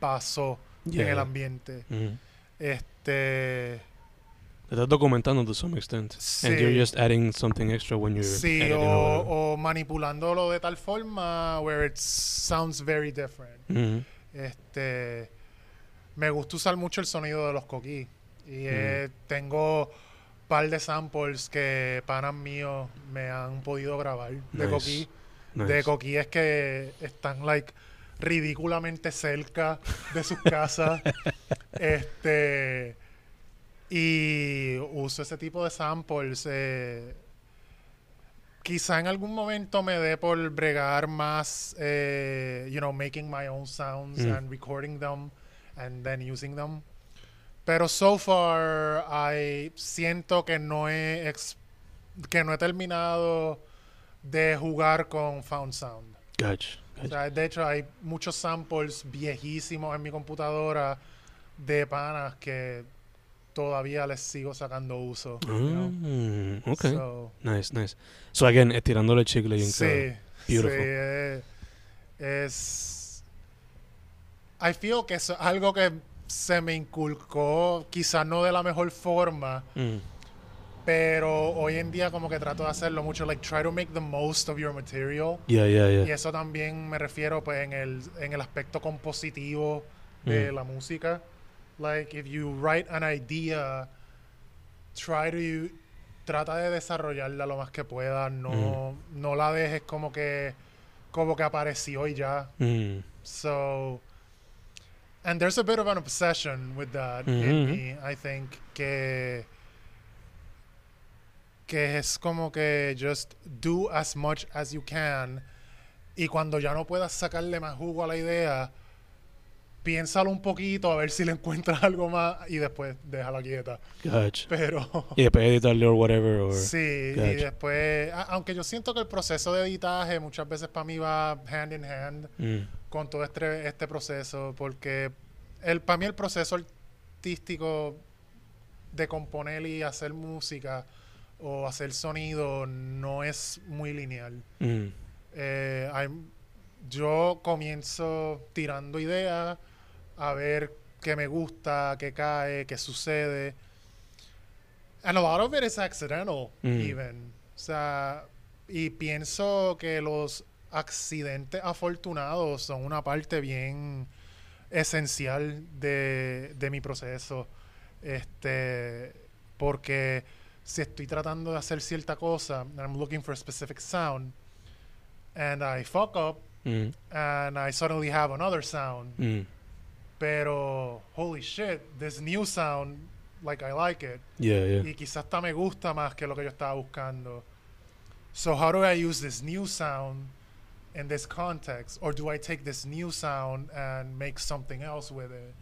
pasó en el ambiente. Mm. Este Te estás documentando to some extent. And you're Sí. just adding something extra when you're sí, o, o manipulándolo de tal forma where it sounds very different. Mhm. Este me gusta usar mucho el sonido de los coquí y Mm. eh, tengo par de samples que panas míos me han podido grabar de coquí. Nice. de coquíes que están like ridículamente cerca de sus casas. este y uso ese tipo de samples. eh, quizá en algún momento me dé por bregar más, eh, you know, making my own sounds Mm. and recording them and then using them. Pero so far, I siento que no he que no he terminado de jugar con Found Sound. Gotcha. O Gotcha. sea, de hecho, hay muchos samples viejísimos en mi computadora de panas que todavía les sigo sacando uso. you know. Mm, okay. So, nice, nice. So again, estirándole el chicle y sí, Beautiful. sí, eh, es... I feel que es algo que se me inculcó, quizás no de la mejor forma, Mm. Pero hoy en día como que trato de hacerlo mucho, like try to make the most of your material. Yeah, yeah, Y yeah. eso también me refiero pues en el, en el aspecto compositivo de Mm. la música. Like if you write an idea, try to trata de desarrollarla lo más que puedas, no no la dejes como que como que apareció y ya. Mm. So and there's a bit of an obsession with that in me, I think que que es como que just do as much as you can y cuando ya no puedas sacarle más jugo a la idea piénsalo un poquito a ver si le encuentras algo más y después déjala quieta Gotcha. pero Y después editarle or whatever. Or, sí y después a- aunque yo siento que el proceso de editaje muchas veces para mí va hand in hand Mm. con todo este, este proceso, porque el, para mí el proceso artístico de componer y hacer música o hacer sonido no es muy lineal. Mm. Eh, yo comienzo tirando ideas, a ver qué me gusta, qué cae, qué sucede. And a lot of it is accidental, Mm. even. O sea, y pienso que los accidentes afortunados son una parte bien esencial de, de mi proceso. Este, porque si estoy tratando de hacer cierta cosa, and I'm looking for a specific sound, and I fuck up, Mm. and I suddenly have another sound. Mm. Pero, holy shit, this new sound, like I like it. Yeah, yeah. Y quizás hasta me gusta más que lo que yo estaba buscando. So how do I use this new sound in this context? Or do I take this new sound and make something else with it?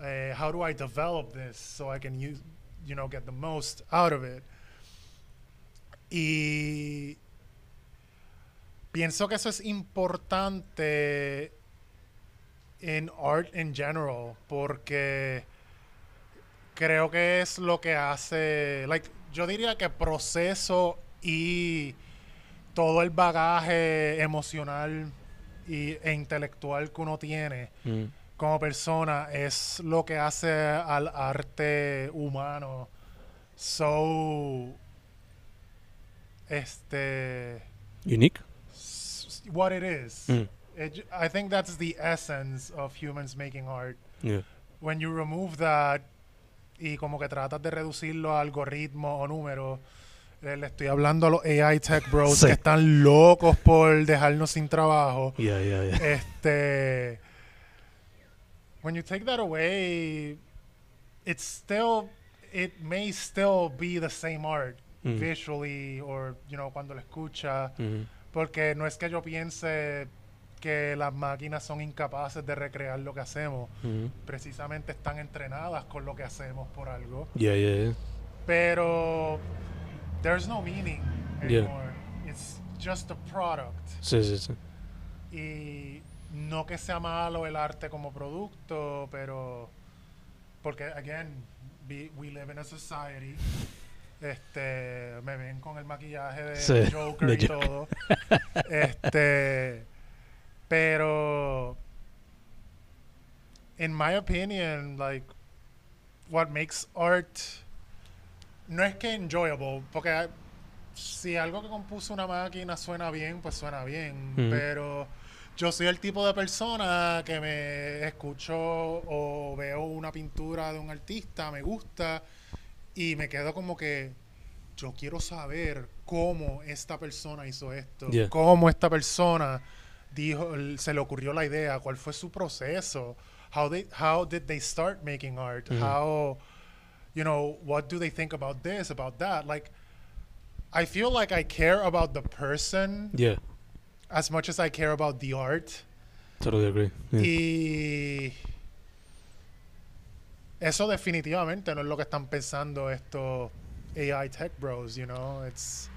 Uh, how do I develop this so I can use, you know, get the most out of it? Y pienso que eso es importante en art in general porque creo que es lo que hace, like, yo diría que proceso y todo el bagaje emocional y, e intelectual que uno tiene Mm. Como persona es lo que hace al arte humano so este Unique? what it is Mm. It I think that's the essence of humans making art Yeah. when you remove that y como que tratas de reducirlo a algoritmos o números, eh, le estoy hablando a los AI tech bros Sí. que están locos por dejarnos sin trabajo. Yeah, yeah, yeah. Este, when you take that away, it's still it may still be the same art Mm. visually or, you know, cuando lo escucha. Mhm. Porque no es que yo piense que las máquinas son incapaces de recrear lo que hacemos. Mhm. Precisamente están entrenadas con lo que hacemos por algo. Yeah, yeah, yeah. Pero there's no meaning anymore. It's just a product. Sí, sí, sí. Y no que sea malo el arte como producto, pero porque again, we, we live in a society. Este, me ven con el maquillaje de Sí, Joker de y Joker. todo. este, pero in my opinion, like what makes art no es que enjoyable, porque si algo que compuso una máquina suena bien, pues suena bien, pero yo soy el tipo de persona que me escucho o veo una pintura de un artista, me gusta y me quedo como que yo quiero saber cómo esta persona hizo esto, Yeah. cómo esta persona dijo, se le ocurrió la idea, cuál fue su proceso, how they, how did they start making art, Mhm. how, you know, what do they think about this, about that, like. I feel like I care about the person Yeah, as much as I care about the art. totally agree. Yeah. Y eso definitivamente no es lo que están pensando estos AI tech bros, you know. It's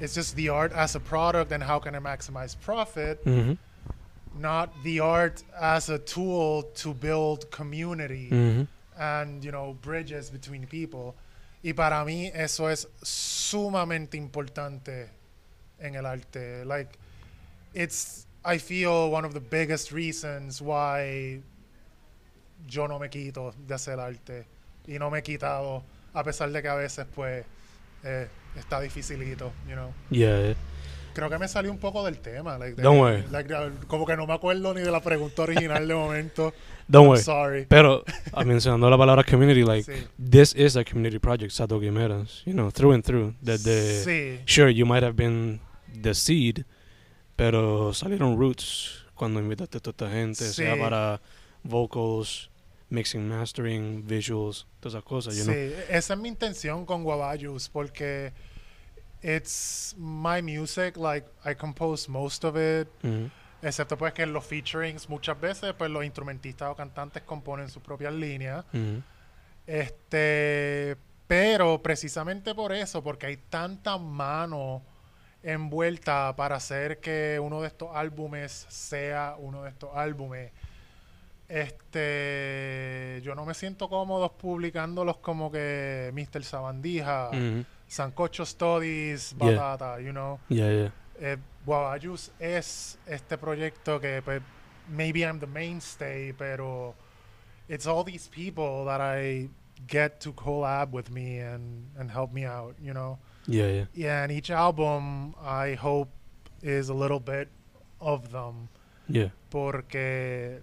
it's just the art as a product and how can I maximize profit, Mhm. not the art as a tool to build community Mhm. and you know bridges between people. Y para mí eso es sumamente importante en el arte. Like it's I feel one of the biggest reasons why yo no me quito de hacer arte y no me he quitado a pesar de que a veces pues eh, está dificilito, you know. Yeah. Creo que me salió un poco del tema, like, de- Don't worry. like, como que no me acuerdo ni de la pregunta original de momento. Don't I'm worry. sorry. Pero, ah, mencionando la palabra community, like, Sí. this is a community project, Sato Guimeras, you know, through and through. That the, sí. Sure, you might have been the seed, pero salieron roots cuando invitaste a toda esta gente, sea Sí. para vocals, mixing, mastering, visuals, todas esas cosas, you sí, know. esa es mi intención con Guabayus porque it's my music, like I compose most of it, Mhm. excepto pues que en los featurings muchas veces pues los instrumentistas o cantantes componen sus propias líneas. Mhm. Este, pero precisamente por eso, porque hay tanta mano envuelta para hacer que uno de estos álbumes sea uno de estos álbumes. Este, yo no me siento cómodo publicándolos como que Mr. Sabandija, Mhm. Sancocho Studies, Yeah. Batata, you know. Yeah, yeah. Eh, Guavayus es este proyecto que pues, maybe I'm the mainstay, pero it's all these people that I get to collab with me and, and help me out, you know. Yeah, yeah. Yeah, and each album I hope is a little bit of them, Yeah. porque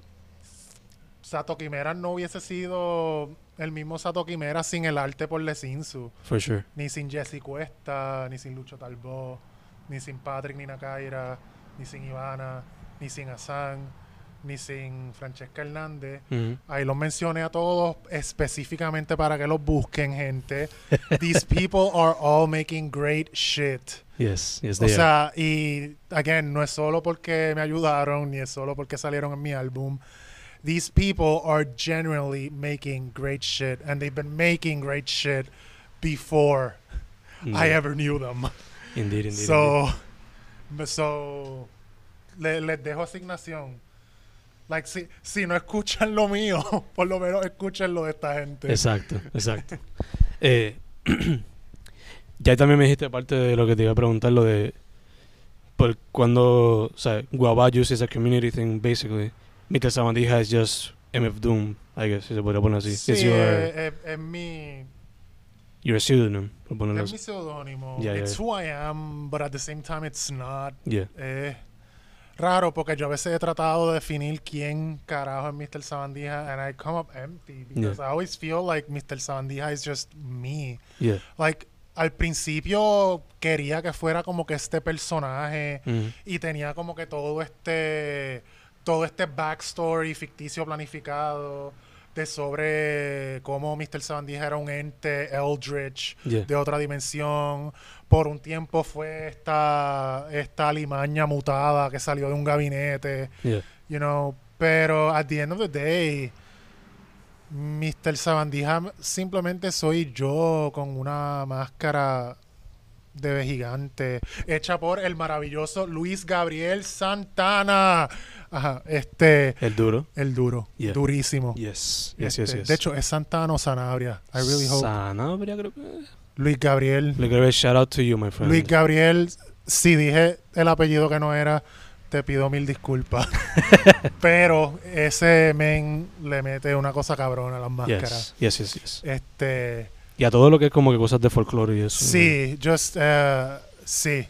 Sato Quimera no hubiese sido el mismo Sato Quimera sin el arte por Lesinsu, For sure. ni sin Jesse Cuesta, ni sin Lucho Talbot, ni sin Patrick ni Nakaira, ni sin Ivana, ni sin Asan, ni sin Francesca Hernández. Ahí los mencioné a todos específicamente para que los busquen, gente. These people are all making great shit. Yes, yes, O they are. sea, y again, no es solo porque me ayudaron, ni es solo porque salieron en mi álbum. These people are genuinely making great shit, and they've been making great shit before I ever knew them. Indeed, indeed. indeed. So, so le- les dejo asignación. Like, si, si no escuchan lo mío, por lo menos escuchen lo de esta gente. Exacto, exacto. eh, ya también me dijiste parte de lo que te iba a preguntar, lo de por cuando, o sea, Guabayus is a community thing, basically. Mr. Sabandija is just MF Doom, I guess, si se podría poner así. Sí, es, es- es mi, your pseudonym, por ponerlo es mi así. seudónimo. Yeah, it's yeah. who I am, but at the same time it's not. Yeah, Es raro porque yo a veces he tratado de definir quién carajo es Mr. Sabandija and I come up empty because I always feel like Mr. Sabandija is just me. yeah. Like, al principio quería que fuera como que este personaje Mhm. y tenía como que todo este todo este backstory ficticio planificado de sobre cómo Mr. Sabandija era un ente eldritch Yeah. de otra dimensión. Por un tiempo fue esta, esta alimaña mutada que salió de un gabinete, Yeah. you know. Pero at the end of the day, Mr. Sabandija simplemente soy yo con una máscara de gigante hecha por el maravilloso Luis Gabriel Santana. Ajá, este, El duro. el duro, Yeah. durísimo. Yes. Yes, yes, Este, yes. De hecho, es Santana o Sanabria. I really hope. Sanabria, creo que. Luis Gabriel. Look at shout out to you, my friend. Luis Gabriel, si dije el apellido que no era, te pido mil disculpas. Pero ese men le mete una cosa cabrona a las máscaras. Yes, yes, yes, yes. Este, Y a todo lo que es como que cosas de folclore y eso. sí, just, eh, sí.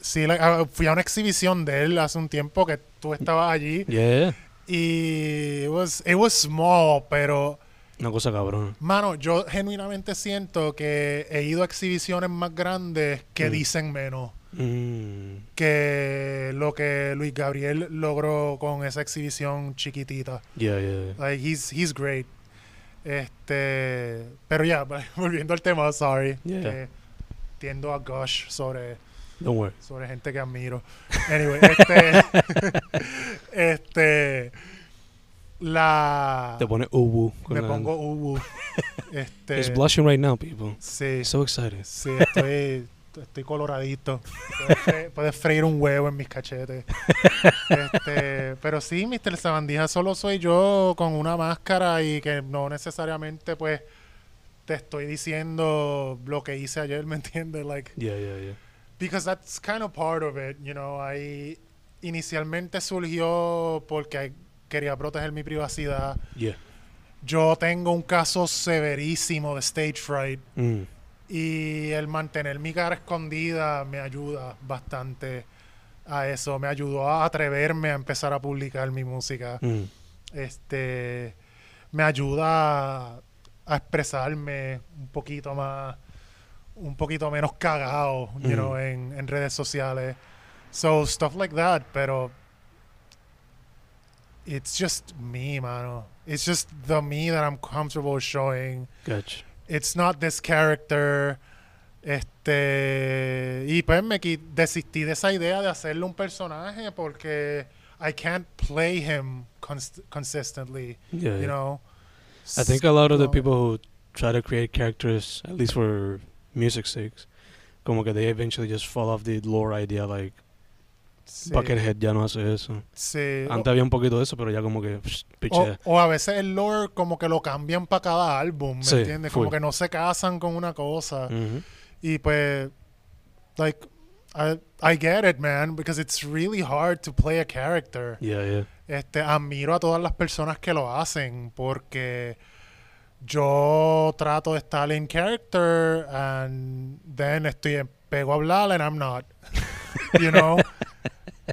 Sí, like, ah, fui a una exhibición de él hace un tiempo que tú estabas allí Yeah. y it was, it was small, pero Una cosa cabrón. Mano, yo genuinamente siento que he ido a exhibiciones más grandes que Mm. dicen menos Mm. que lo que Luis Gabriel logró con esa exhibición chiquitita. Yeah, yeah, yeah. Like he's he's great. Este, pero ya, volviendo al tema, sorry. Yeah. que tiendo a gush sobre Don't worry. sobre gente que admiro. Anyway, este este la Te pone ubu. me la- pongo ubu. Este He's blushing right now, people. Sí, So excited. sí, estoy, estoy coloradito. Puedes, fre- puedes freír un huevo en mis cachetes. Este, pero sí, Mr. Sabandija, solo soy yo con una máscara y que no necesariamente, pues, te estoy diciendo lo que hice ayer, ¿me entiendes? Like, Yeah, yeah, yeah. because that's kind of part of it, you know. Ahí inicialmente surgió porque quería proteger mi privacidad. Yeah. Yo tengo un caso severísimo de stage fright. Mm. Y el mantener mi cara escondida me ayuda bastante a eso. Me ayudó a atreverme a empezar a publicar mi música. Mm. Este me ayuda a, a expresarme un poquito más, un poquito menos cagado, you Ujú. know, en, en redes sociales. So stuff like that, pero it's just me, mano. It's just the me that I'm comfortable showing Gotcha. it's not this character. Este. Y pues me desistí de esa idea de hacerle un personaje porque I can't play him const- consistently, Yeah, you know. I think a lot of the people who try to create characters, at least for music's sakes, como que they eventually just fall off the lore idea, like Sí, Buckethead ya no hace eso. sí. Antes había un poquito de eso, pero ya como que psh, O, o a veces el lore como que lo cambian para cada álbum, ¿me Sí, entiendes? Como que no se casan con una cosa. Y pues, like, I, I get it, man, because it's really hard to play a character. Yeah, yeah. Este, admiro a todas las personas que lo hacen porque yo trato de estar en character and then estoy pego a hablar and I'm not. you know?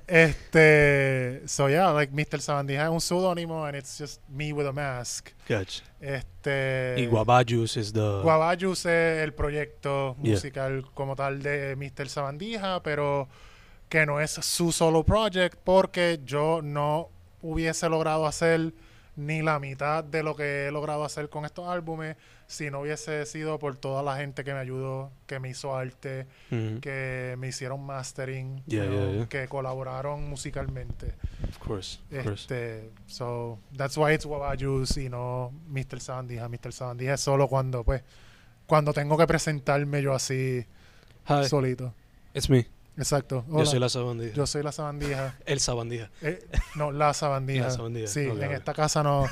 este, so yeah, like Mr. Sabandija es un pseudónimo and it's just me with a mask. Gotcha. Este y Guabajus is the... Guabayus es el proyecto Yeah. musical como tal de Mr. Sabandija, pero que no es su solo project porque yo no hubiese logrado hacer ni la mitad de lo que he logrado hacer con estos álbumes si no hubiese sido por toda la gente que me ayudó, que me hizo arte, que me hicieron mastering, Yeah, you yeah, know, yeah. que colaboraron musicalmente. Of course, of course. Este, so that's why it's Wabayus y no Mr. Sabandija. Mr. Sabandija es solo cuando, pues, cuando tengo que presentarme yo así Hi, solito. it's me. Exacto. Yo soy la sabandija. yo soy la sabandija. El sabandija. Eh, no, la sabandija. La sabandija. Sí, en esta casa no.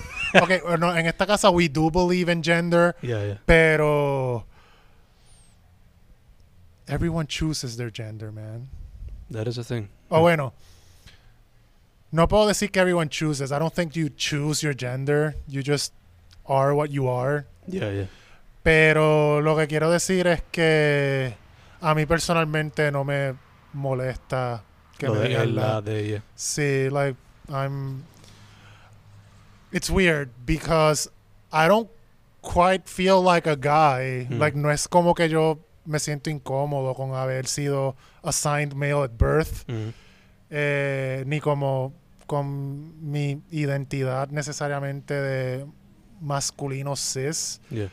Ok, no, en esta casa we do believe in gender, Yeah, yeah. pero everyone chooses their gender, man. That is a thing. O bueno, no puedo decir que everyone chooses. I don't think you choose your gender. You just are what you are. Yeah, yeah. Pero lo que quiero decir es que a mí personalmente no me molesta que Lo me de digan él, la- la de ella. Sí, like I'm. It's weird because I don't quite feel like a guy. Hmm. Like no es como que yo me siento incómodo con haber sido assigned male at birth, Mhm. eh, ni como con mi identidad necesariamente de masculino cis. Yeah.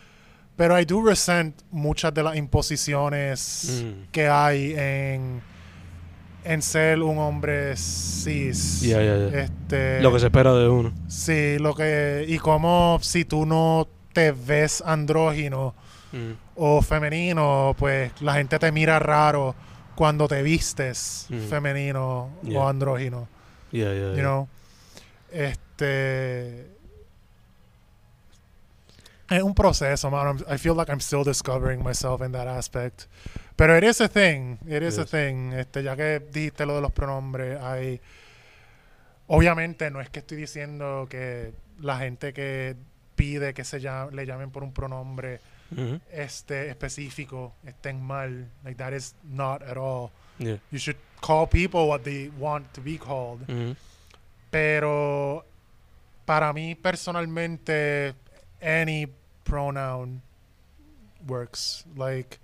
Pero I do resent muchas de las imposiciones Mm. que hay en, en ser un hombre cis. Yeah, yeah, yeah. Este, Lo que se espera de uno. Sí, lo que. Y como si tú no te ves andrógino Mm. o femenino, pues la gente te mira raro cuando te vistes Mm. femenino o andrógino. Yeah, yeah, You know? Este. Es un proceso, man. I'm- I feel like I'm still discovering myself in that aspect. Pero it is a thing. It is a thing. Este, ya que dijiste lo de los pronombres, hay. Obviamente, no es que estoy diciendo que la gente que pide que se llame- le llamen por un pronombre este específico estén mal. Like that is not at all. Yeah. You should call people what they want to be called. Pero para mí personalmente, any pronoun works. Like,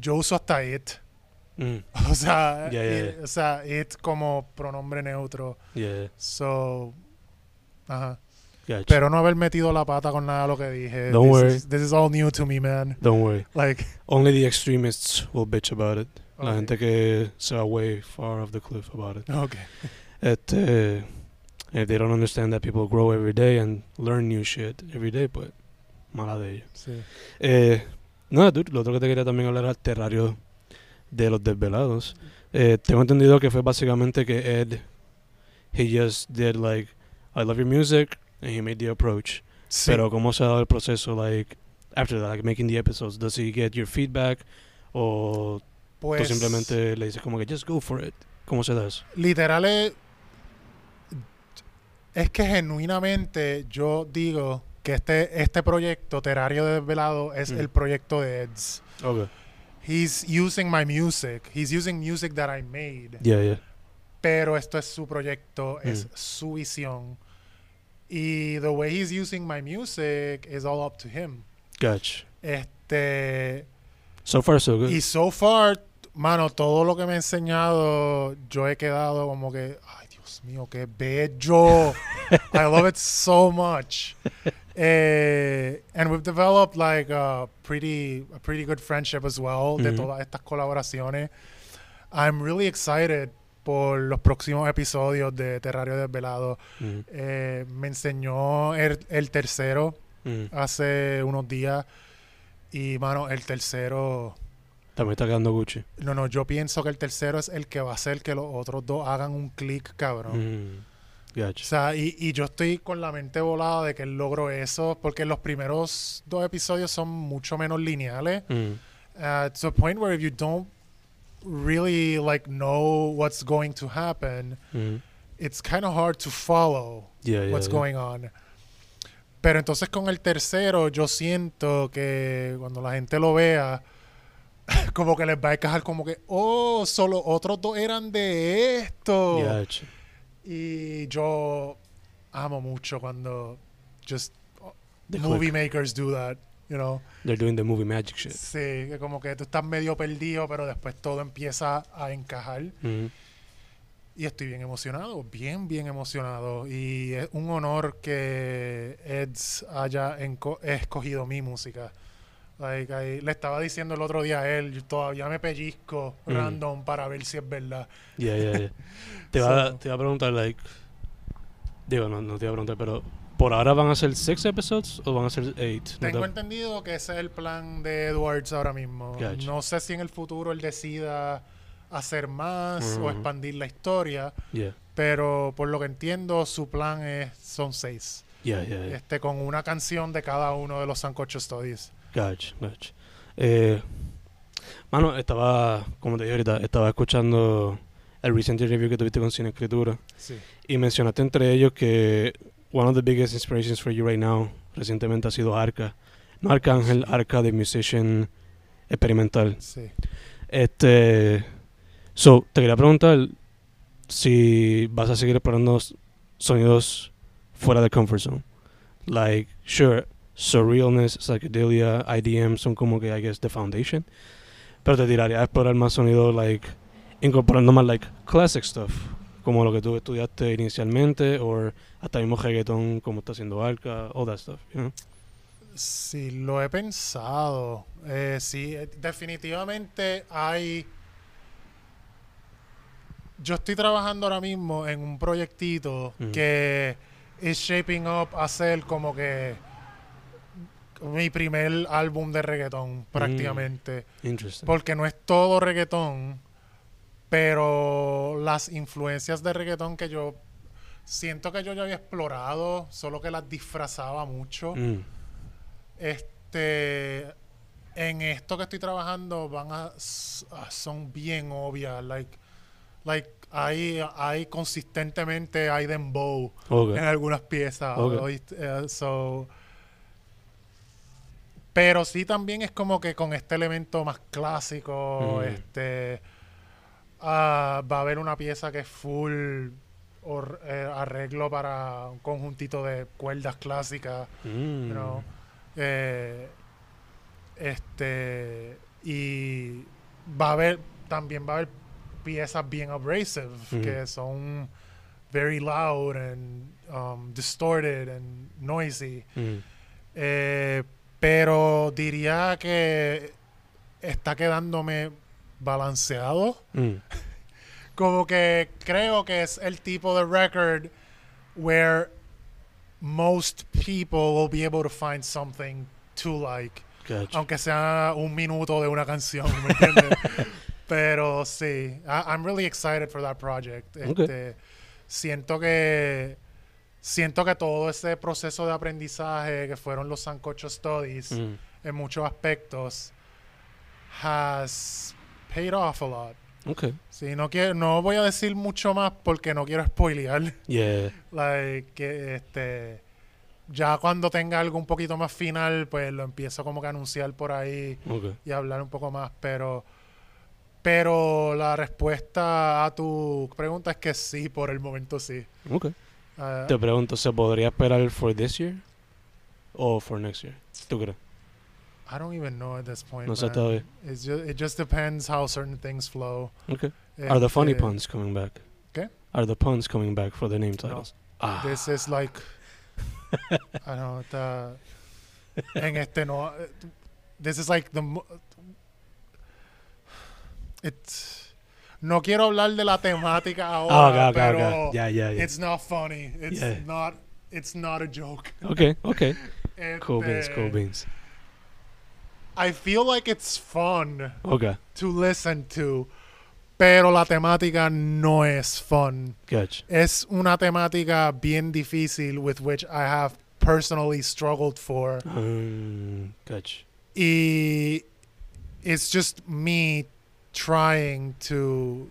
yo uso hasta it. Mm. O sea, Yeah, yeah, it, o sea, it como pronombre neutro. Yeah. So, ajá. Gotcha. Pero no haber metido la pata con nada de lo que dije. Don't this worry. Is, this is all new to me, man. Don't worry. Like, Only the extremists will bitch about it. La Okay. gente que se va way far off the cliff about it. okay. Este, if they don't understand that people grow every day and learn new shit every day, pues mala de ellos. Sí. Eh, nada, dude, lo otro que te quería también hablar era el terrario de los desvelados. Eh, tengo entendido que fue básicamente que Ed, he just did like, I love your music, and he made the approach. Sí. Pero cómo se ha dado el proceso, like, after that, like making the episodes, does he get your feedback? O pues, tú simplemente le dices como que just go for it. ¿Cómo se da eso? literal es, es que genuinamente yo digo que este, este proyecto, Terrario Desvelado, es Mm. el proyecto de Eds. Okay. He's using my music. He's using music that I made. Yeah, yeah. Pero esto es su proyecto, Mm. es su visión. Y the way he's using my music is all up to him. Gotcha. Este. So far, so good. Y so far, mano, todo lo que me ha enseñado, yo he quedado como que, ay Dios mío, qué bello. I love it so much. Eh, and we've developed like a pretty, a pretty good friendship as well de Ujú. todas estas colaboraciones. I'm really excited por los próximos episodios de Terrario Desvelado. Mm, Eh, me enseñó el, el tercero mm. hace unos días y, mano, el tercero... También está quedando Gucci. No, no, yo pienso que el tercero es el que va a hacer que los otros dos hagan un clic, cabrón. O sea, y, y yo estoy con la mente volada de que él logró eso, porque los primeros dos episodios son mucho menos lineales. Mm. Uh, to a point where if you don't really like know what's going to happen, Mm. it's kind of hard to follow Yeah, yeah. what's yeah. going on. Pero entonces con el tercero yo siento que cuando la gente lo vea, como que les va a encajar como que, oh, solo otros dos eran de esto. Y yo amo mucho cuando just The movie makers do that, you know. They're doing the movie magic shit. Sí, que como que tú estás medio perdido, pero después todo empieza a encajar. Mm. Y estoy bien emocionado, bien, bien emocionado. Y es un honor que Eds haya escogido mi música. Like, le estaba diciendo el otro día a él, yo todavía me pellizco Mm. random para ver si es verdad. Yeah, yeah, yeah. te, va, a preguntar, like. Digo, no, no te iba a preguntar, pero. ¿Por ahora van a ser six episodes o van a ser eight? No Tengo te- entendido que ese es el plan de Edwards ahora mismo. Gotcha. No sé si en el futuro él decida hacer más o Ujú. expandir la historia, Yeah, pero por lo que entiendo su plan es son seis. yeah, yeah, yeah. Este con una canción de cada uno de los Sancocho Studies. Gotcha, gotcha. Eh, mano, estaba, como te dije ahorita, estaba escuchando el recent review que tuviste con Cine Escritura Sí. y mencionaste entre ellos que one of the biggest inspirations for you right now recientemente ha sido Arca. No Arcángel, Arca de musician experimental. Sí. Este, so, te quería preguntar si vas a seguir explorando sonidos fuera de comfort zone. Like, sure, surrealness, psychedelia, IDM son como que, I guess, the foundation. Pero te tiraría a explorar más sonidos, like, incorporando más, like, classic stuff. como lo que tú estudiaste inicialmente, o hasta mismo reggaetón como está haciendo Arca, all that stuff, you know? Sí, lo he pensado. Eh, sí, eh, definitivamente hay... Yo estoy trabajando ahora mismo en un proyectito que es shaping up a ser como que mi primer álbum de reggaetón, prácticamente. Interesting. Porque no es todo reggaetón, pero las influencias de reggaetón que yo siento que yo ya había explorado, solo que las disfrazaba mucho. Mm, Este, en esto que estoy trabajando van a ah, son bien obvias, like, like hay, hay consistentemente hay dembow en algunas piezas, Ok. ¿oíste? Eh, so, pero sí también es como que con este elemento más clásico, Mm. este, ah, va a haber una pieza que es full or- eh, arreglo para un conjuntito de cuerdas clásicas, Mm, you know, eh, este, y va a haber, también va a haber piezas bien abrasive, que son very loud and um, distorted and noisy. mm, Eh, pero diría que está quedándome balanceado. mm, Como que creo que es el tipo de record where most people will be able to find something to like. gotcha. Aunque sea un minuto de una canción, ¿me entiendes? Pero sí, I- I'm really excited for that project. Este, Siento que siento que todo ese proceso de aprendizaje que fueron los Sancocho Studies Mm, en muchos aspectos has paid off a lot. ok. Sí, no quiero, no voy a decir mucho más porque no quiero spoilear. Yeah. Like, que, este, ya cuando tenga algo un poquito más final, pues lo empiezo como que a anunciar por ahí Ok. y hablar un poco más, pero pero la respuesta a tu pregunta es que sí, por el momento sí. Ok. Ah, Te pregunto, ¿se podría esperar for this year? ¿O for next year? ¿Tú crees? I don't even know at this point. No sé man. todavía. It's ju- it just depends how certain things flow. Okay. Are the funny Este, puns coming back? ¿Qué? Are the puns coming back for the name titles? Ah. This is like I don't know, the, en este no eh, this is like the it's no quiero hablar de la temática Oh, ahora, okay, okay, pero okay. Yeah, yeah, yeah. it's not funny. It's not it's not a joke. Okay, okay. Cool Este, beans, cool beans. I feel like it's fun Okay, to listen to, pero la temática no es fun. gotcha. Es una temática bien difícil with which I have personally struggled for. Um, gotcha. Y it's just me trying to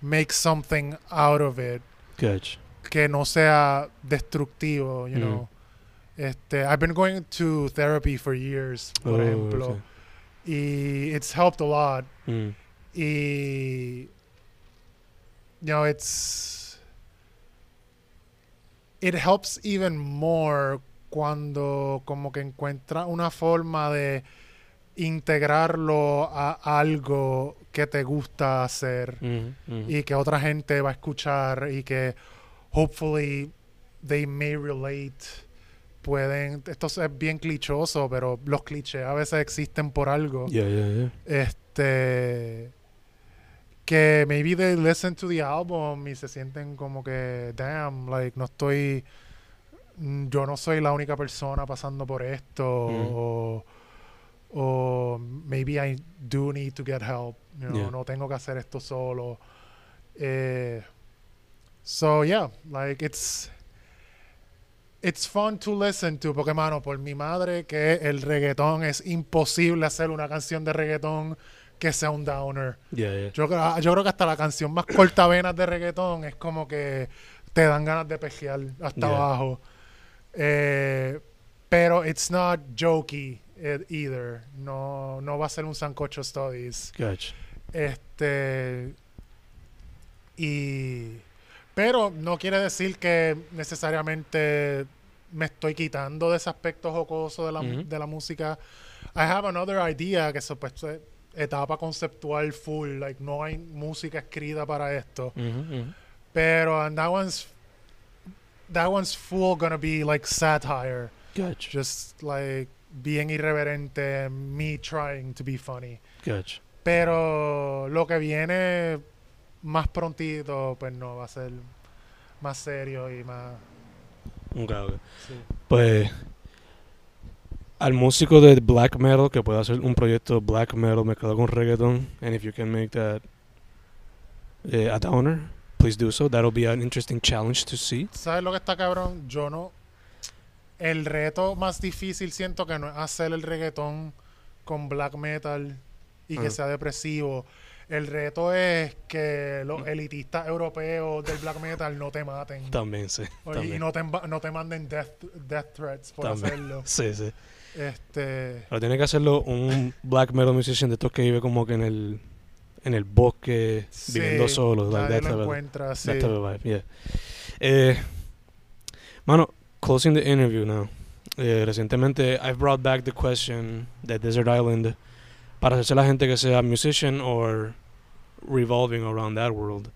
make something out of it Gotcha. que no sea destructivo, you Mm. know. Este, I've been going to therapy for years, por Oh, ejemplo, okay. y it's helped a lot. Mm, Y you know, it's it helps even more cuando como que encuentra una forma de integrarlo a algo que te gusta hacer y que otra gente va a escuchar y que hopefully they may relate pueden esto es bien clichoso pero los clichés a veces existen por algo Yeah, yeah, yeah. este que maybe they listen to the album y se sienten como que damn like no estoy yo no soy la única persona pasando por esto Mm. o o maybe I do need to get help you know, Yeah. no tengo que hacer esto solo eh, so yeah like it's it's fun to listen to porque mano por mi madre que el reggaetón es imposible hacer una canción de reggaetón que sea un downer Yeah, yeah. yo, creo- yo creo que hasta la canción más cortavenas de reggaetón es como que te dan ganas de pejear hasta abajo. Eh, pero it's not jokey either. No, no va a ser un sancocho studies. Gotcha. Este. Y. Pero no quiere decir que necesariamente me estoy quitando de ese aspecto jocoso de la, de la música. I have another idea que supuesto etapa conceptual full, like no hay música escrita para esto. Pero and that one's that one's full gonna be like satire, Gotcha. just like bien irreverente, me trying to be funny. Gotcha. Pero lo que viene más prontito, pues no, va a ser más serio y más... Ok, ok. sí. Pues al músico de black metal que pueda hacer un proyecto black metal mezclado con reggaeton, and if you can make that eh, a downer, please do so. That'll be an interesting challenge to see. ¿Sabes lo que está cabrón? Yo no... El reto más difícil siento que no es hacer el reggaetón con black metal y que sea depresivo. El reto es que los Mm. elitistas europeos del black metal no te maten. También, sí. Y no te, no te manden death, death threats por También. hacerlo. Sí, sí. Este... Pero tiene que hacerlo un black metal musician de estos que vive como que en el en el bosque viviendo solo. Like nadie that lo encuentra, sí. Yeah. Eh, mano, closing the interview now. Eh, recientemente, I've brought back the question de Desert Island para hacerse la gente que sea musician or revolving around that world.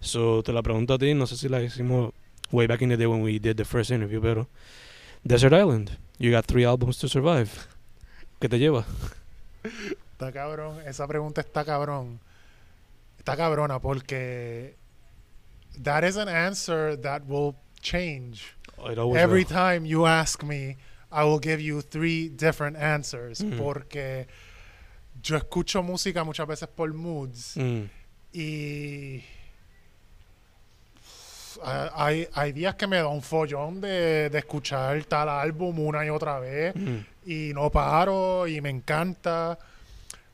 So, te la pregunto a ti, no sé si la hicimos way back in the day when we did the first interview, pero Desert Island, you got three albums to survive. ¿Qué te lleva? Está cabrón, esa pregunta está cabrón. Está cabrona porque that is an answer that will change. It always Every will. time you ask me, I will give you three different answers Mm. porque yo escucho música muchas veces por moods Mm, y hay, hay días que me da un follón de, de escuchar tal álbum una y otra vez mm, y no paro y me encanta.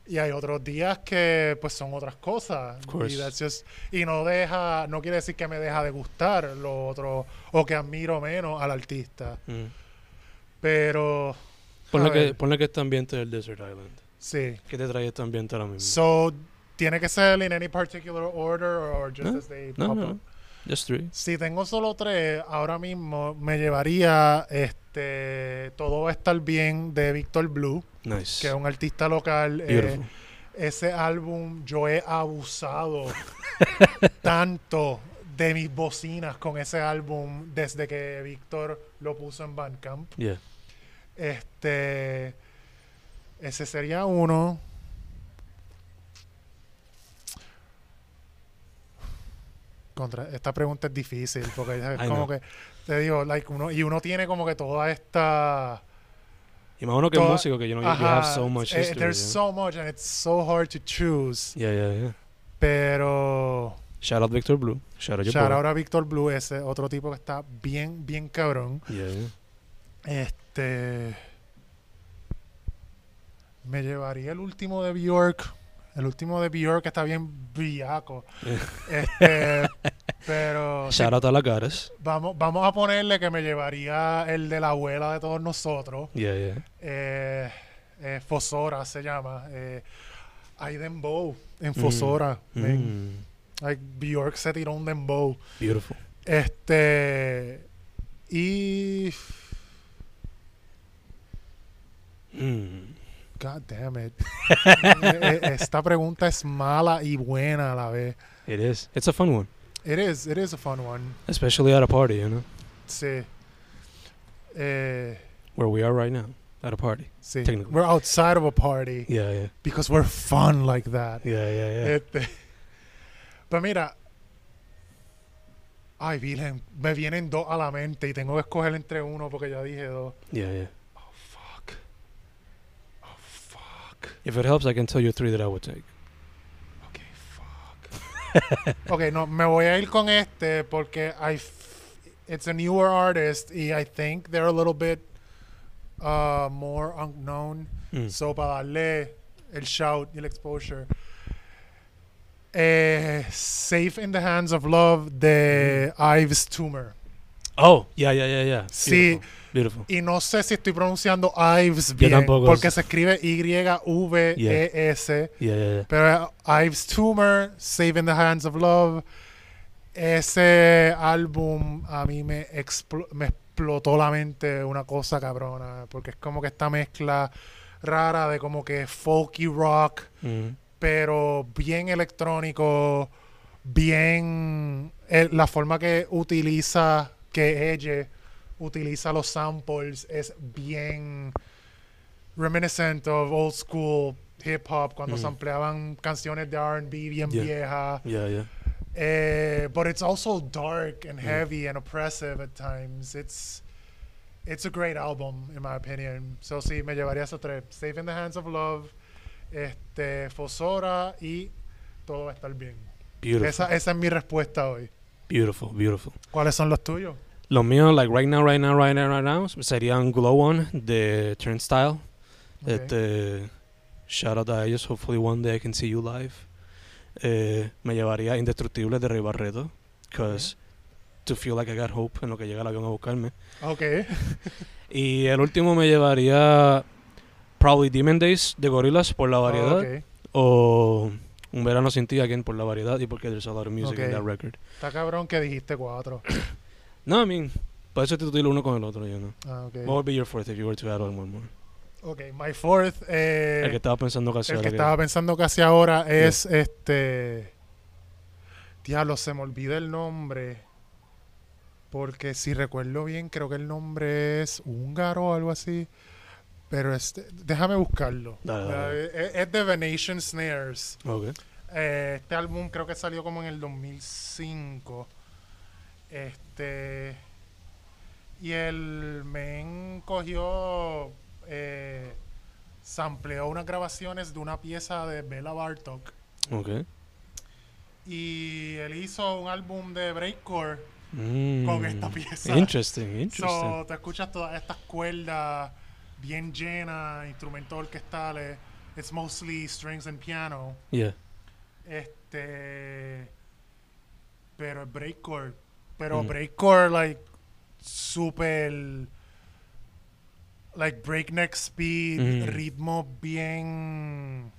Y hay otros días que pues son otras cosas. Y, that's just- y no deja, no quiere decir que me deja de gustar lo otro o que admiro menos al artista. mm. Pero Ponle que, ponle que este ambiente del Desert Island. sí. ¿Qué te trae este ambiente ahora mismo? So tiene que ser in any particular order or just No, as they no, pop no. up? Just three. Si tengo solo tres, ahora mismo me llevaría este Todo va a estar bien de Víctor Blue, Nice. que es un artista local. eh, ese álbum yo he abusado tanto de mis bocinas con ese álbum desde que Víctor lo puso en Bandcamp. yeah. Este ese sería uno. Contra, esta pregunta es difícil porque es como que te digo, like uno y uno tiene como que toda esta Y más uno que es Toda- músico, que you know, you, have so much eh, history. there's yeah. so much and it's so hard to choose. yeah, yeah, yeah. Pero Shout out Victor Blue. Shout out Shout out a Víctor Blue, ese otro tipo que está bien, bien cabrón. Yeah, yeah. Este. Me llevaría el último de Bjork. El último de Bjork está bien villaco. Este. pero. sí, Shout out a la vamos, vamos a ponerle que me llevaría el de la abuela de todos nosotros. Yeah, yeah. Eh, eh, Fosora se llama. Eh, hay dembow en Mm. Fosora. Mm, Like, Bjork se tiró un dembow. beautiful. Este. Y. Mm. God damn it. Eh, eh, Esta pregunta es mala y buena a la vez. It is. It's a fun one. It is, it is a fun one. Especially at a party, you know? Sí. Eh, Where we are right now. At a party. sí. Technically. We're outside of a party Yeah, yeah. because we're fun like that. Yeah, yeah, yeah. Este. Pues mira. Ay, Virgen, me vienen dos a la mente y tengo que escoger entre uno porque ya dije dos. yeah, yeah. If it helps, I can tell you three that I would take. Ok, fuck. ok, no, me voy a ir con este porque I f- it's a newer artist y I think they're a little bit uh, more unknown. Mm. So, para darle el shout y el exposure. Eh, Safe in the Hands of Love de Ives Tumor. Oh, yeah, yeah, yeah, yeah. Sí. Beautiful. Y no sé si estoy pronunciando Ives Yo bien, tampoco porque sé. se escribe Y-V-E-S. Yeah, yeah, yeah. Pero Ives Tumor, Save in the Hands of Love, ese álbum a mí me, explo- me explotó la mente una cosa cabrona, porque es como que esta mezcla rara de como que folky rock, Mm. pero bien electrónico, bien el- la forma que utiliza, que ella utiliza los samples es bien reminiscent of old school hip hop cuando Mm. sampleaban canciones de R&B bien Yeah. viejas. Yeah, yeah. Eh, but it's also dark and Mm. heavy and oppressive at times. It's it's a great album in my opinion. So sí, me llevaría esos tres: Safe in the Hands of Love, este, Fosora y todo va a estar bien. Beautiful. Esa, esa es mi respuesta hoy. Beautiful, beautiful. ¿Cuáles son los tuyos? Los míos, like right now, right now, right now, right now, serían Glow On de Turnstile. Ok. Este, shout out a ellos. Hopefully one day I can see you live. Eh, me llevaría Indestructible de Rey Barreto. Because to feel like I got hope en lo que llega el avión a buscarme. Ok. Y el último me llevaría Probably Demon Days de Gorillaz por la variedad. Ok. O Un Verano Sin Ti again por la variedad y porque there's a lot of music in that record. Está cabrón que dijiste cuatro. No, I mean, por eso te tiro uno con el otro, you know. Ah, ok. What would be your fourth if you were to add on one more? Ok, my fourth. eh, el que estaba pensando casi El que ahora que- estaba pensando casi ahora es este. Diablo, se me olvida el nombre. Porque si recuerdo bien, creo que el nombre es húngaro o algo así. Pero este, déjame buscarlo. Dale, dale. Eh, Es, de Venetian Snares. Ok. Eh, este álbum creo que salió como en el 2005. Este. Y el men cogió. Eh, sampleó unas grabaciones de una pieza de Bela Bartok. Ok. Y él hizo un álbum de breakcore. Mm. Con esta pieza. Interesting, interesting. So, te escuchas todas estas cuerdas bien llenas, instrumentos orquestales. It's mostly strings and piano. yeah. Este. Pero breakcore. Pero Mm. breakcore, like, super. Like, breakneck speed, Mm. ritmo bien.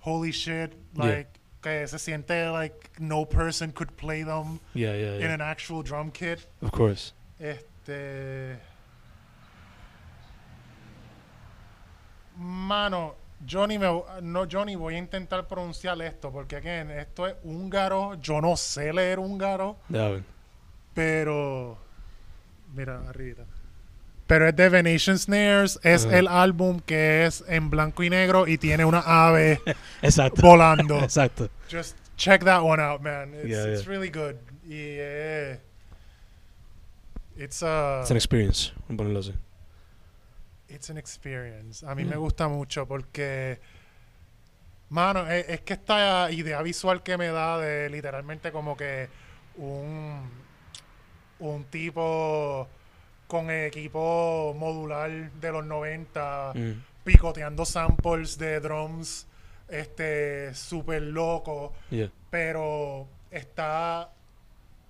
Holy shit. Yeah. Like, que se siente like no person could play them Yeah, yeah, in an actual drum kit. Of course. Este. Mano, Johnny, me, no, Johnny, voy a intentar pronunciar esto porque, again, esto es húngaro. Yo no sé leer húngaro, ven. pero. Mira, arriba. Pero es de Venetian Snares. Es el álbum que es en blanco y negro y tiene una ave Exacto. volando. Exacto. Just check that one out, man. It's, Yeah, it's yeah. really good. Y, eh, it's a. It's an experience. A ponerlo así. It's an experience. A mí me gusta mucho porque, mano, es, es que esta idea visual que me da de literalmente como que un, un tipo con equipo modular de los 90 Mm. picoteando samples de drums este súper loco Yeah. pero está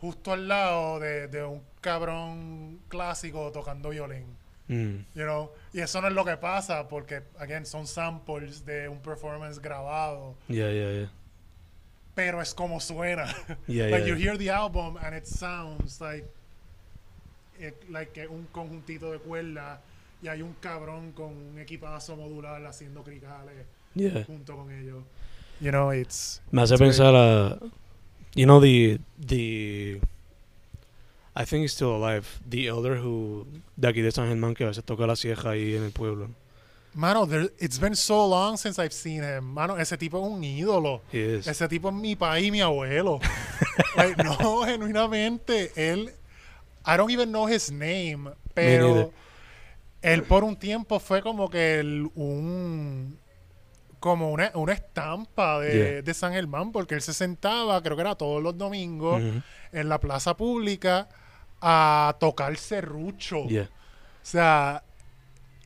justo al lado de, de un cabrón clásico tocando violín Mm. You know? Y eso no es lo que pasa porque, again, son samples de un performance grabado, Yeah, yeah, yeah. pero es como suena. Yeah, like yeah. you hear the album and it sounds like it- like un conjuntito de cuerdas y hay un cabrón con un equipazo modular haciendo cricales Yeah. junto con ellos. You know, it's Me hace It's pensar a. You know, the. the I think he's still alive. The elder who. De aquí de San Germán que a veces toca la sieja ahí en el pueblo. Mano, there, it's been so long since I've seen him. Mano, ese tipo es un ídolo. He is. Ese tipo es mi país y mi abuelo. Like, no, genuinamente, él. I don't even know his name, pero él por un tiempo fue como que el- un. Como una, una estampa de, Yeah. de San Germán, porque él se sentaba, creo que era todos los domingos, Mhm. en la plaza pública a tocar serrucho. Yeah. O sea,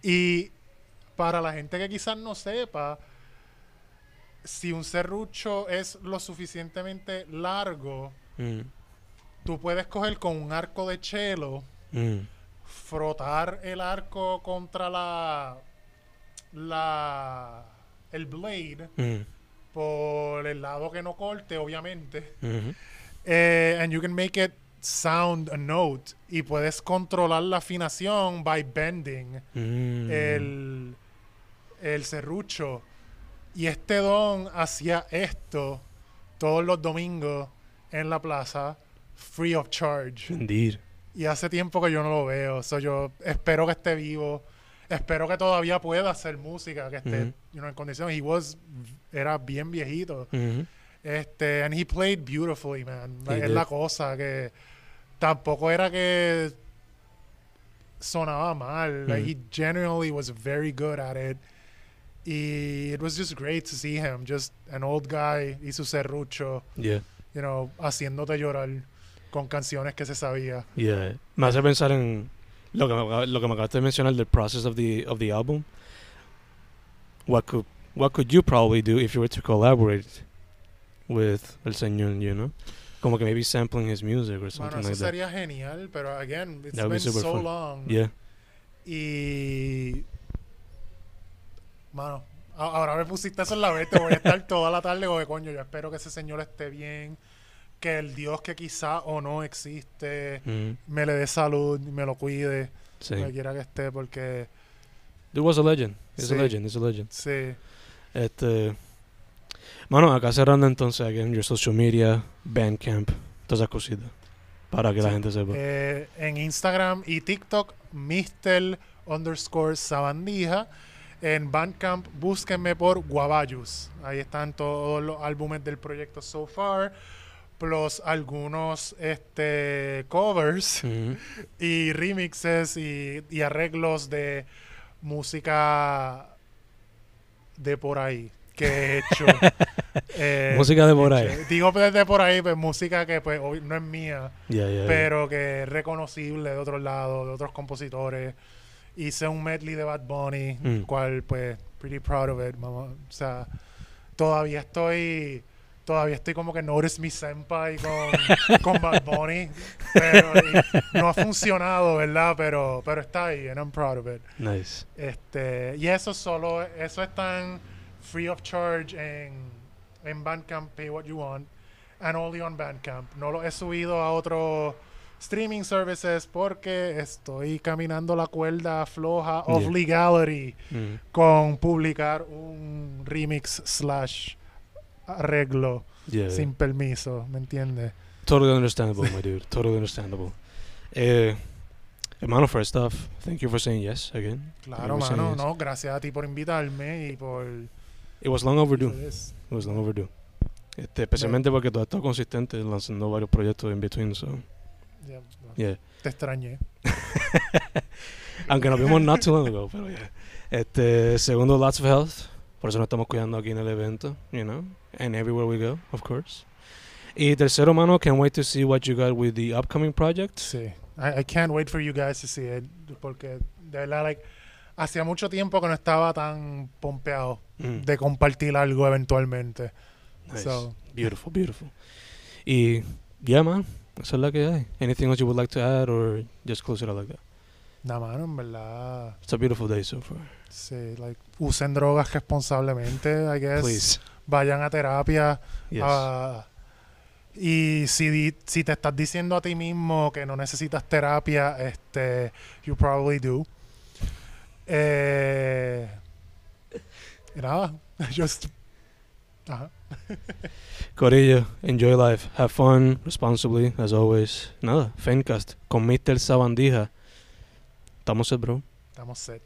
y para la gente que quizás no sepa, si un serrucho es lo suficientemente largo, Mm. tú puedes coger con un arco de chelo, Mm. frotar el arco contra la la el blade Mm. por el lado que no corte, obviamente. Eh, and you can make it sound a note y puedes controlar la afinación by bending Mm. el, el serrucho. Y este don hacía esto todos los domingos en la plaza free of charge. Indeed. Y hace tiempo que yo no lo veo. So yo espero que esté vivo. Espero que todavía pueda hacer música, que esté Ujú. you know, en condiciones. He was, era bien viejito. Mhm. Este, and he played beautifully, man. He es la cosa que tampoco era que sonaba mal. Like, Mm. he genuinely was very good at it. Y it was just great to see him, just an old guy y su serrucho, Yeah. you know, haciéndote llorar con canciones que se sabía. Yeah. Me hace pensar en lo que me, lo que me acabaste de mencionar del process of the of the album. What could what could you probably do if you were to collaborate with el señor, you know? Como que maybe sampling his music or something eso like that. sería genial, pero again, it's That would be been so fun. long. Yeah. Y. Mano, ahora me pusiste eso en la mente. Voy a estar toda la tarde, de coño. Yo espero que ese señor esté bien. Que el Dios que quizá o no existe Mhm. me le dé salud me lo cuide. Sí. Donde quiera que esté, porque. It was a legend. It's Sí. a legend. It's a legend. Sí. Este. Mano, acá cerrando entonces, again, your social media, Bandcamp, todas esas cositas. Para que la gente sepa. Eh, en Instagram y TikTok, Mr. underscore Sabandija. En Bandcamp, búsquenme por Guabayus. Ahí están todos los álbumes del proyecto so far. Plus algunos este, covers y remixes y, y arreglos de música de por ahí que he hecho. Eh, Música de por ahí. Digo de por ahí, pues música que pues hoy no es mía Yeah, yeah, yeah. pero que es reconocible de otros lados, de otros compositores. Hice un medley de Bad Bunny, Mm. cual pues pretty proud of it, mamá. O sea, todavía estoy todavía estoy como que notice mi senpai con, con Bad Bunny, pero no ha funcionado, ¿verdad? Pero pero está ahí and I'm proud of it. Nice. Este, y eso solo eso está en free of charge en en Bandcamp, pay what you want and only on Bandcamp. No lo he subido a otros streaming services porque estoy caminando la cuerda floja of Yeah. legality Mhm. con publicar un remix slash arreglo Yeah, sin permiso, ¿me entiendes? Totally understandable, my dude. Totally understandable. Eh, hermano, first off, thank you for saying yes again. Claro, mano, yes. no, gracias a ti por invitarme y por It was long overdue. Was long overdue. Este, especialmente porque tú has estado consistente lanzando varios proyectos in between, so Ya, yeah. Te extrañé. Aunque nos vimos not too long ago, pero yeah. Este, segundo, lots of health. Por eso nos estamos cuidando aquí en el evento, you know, and everywhere we go, of course. Y tercero, mano, can't wait to see what you got with the upcoming projects. Sí. I, I can't wait for you guys to see it. Porque de verdad, like, hacía mucho tiempo que no estaba tan pompeado Mm, de compartir algo eventualmente. nice. So, Beautiful, beautiful. Y, yeah, man, esa es la que hay. Anything else you would like to add or just close it out like that? nada, mano, en verdad. It's a beautiful day so far. Sí, like, usen drogas responsablemente, I guess. Please. Vayan a terapia. Yes. ah, y si, si te estás diciendo a ti mismo que no necesitas terapia, este, you probably do. Eh, nada, just, ajá. Corillo, enjoy life. Have fun responsibly, as always. Nada, Fencast con Mr. Sabandija. Estamos set, bro. Estamos set.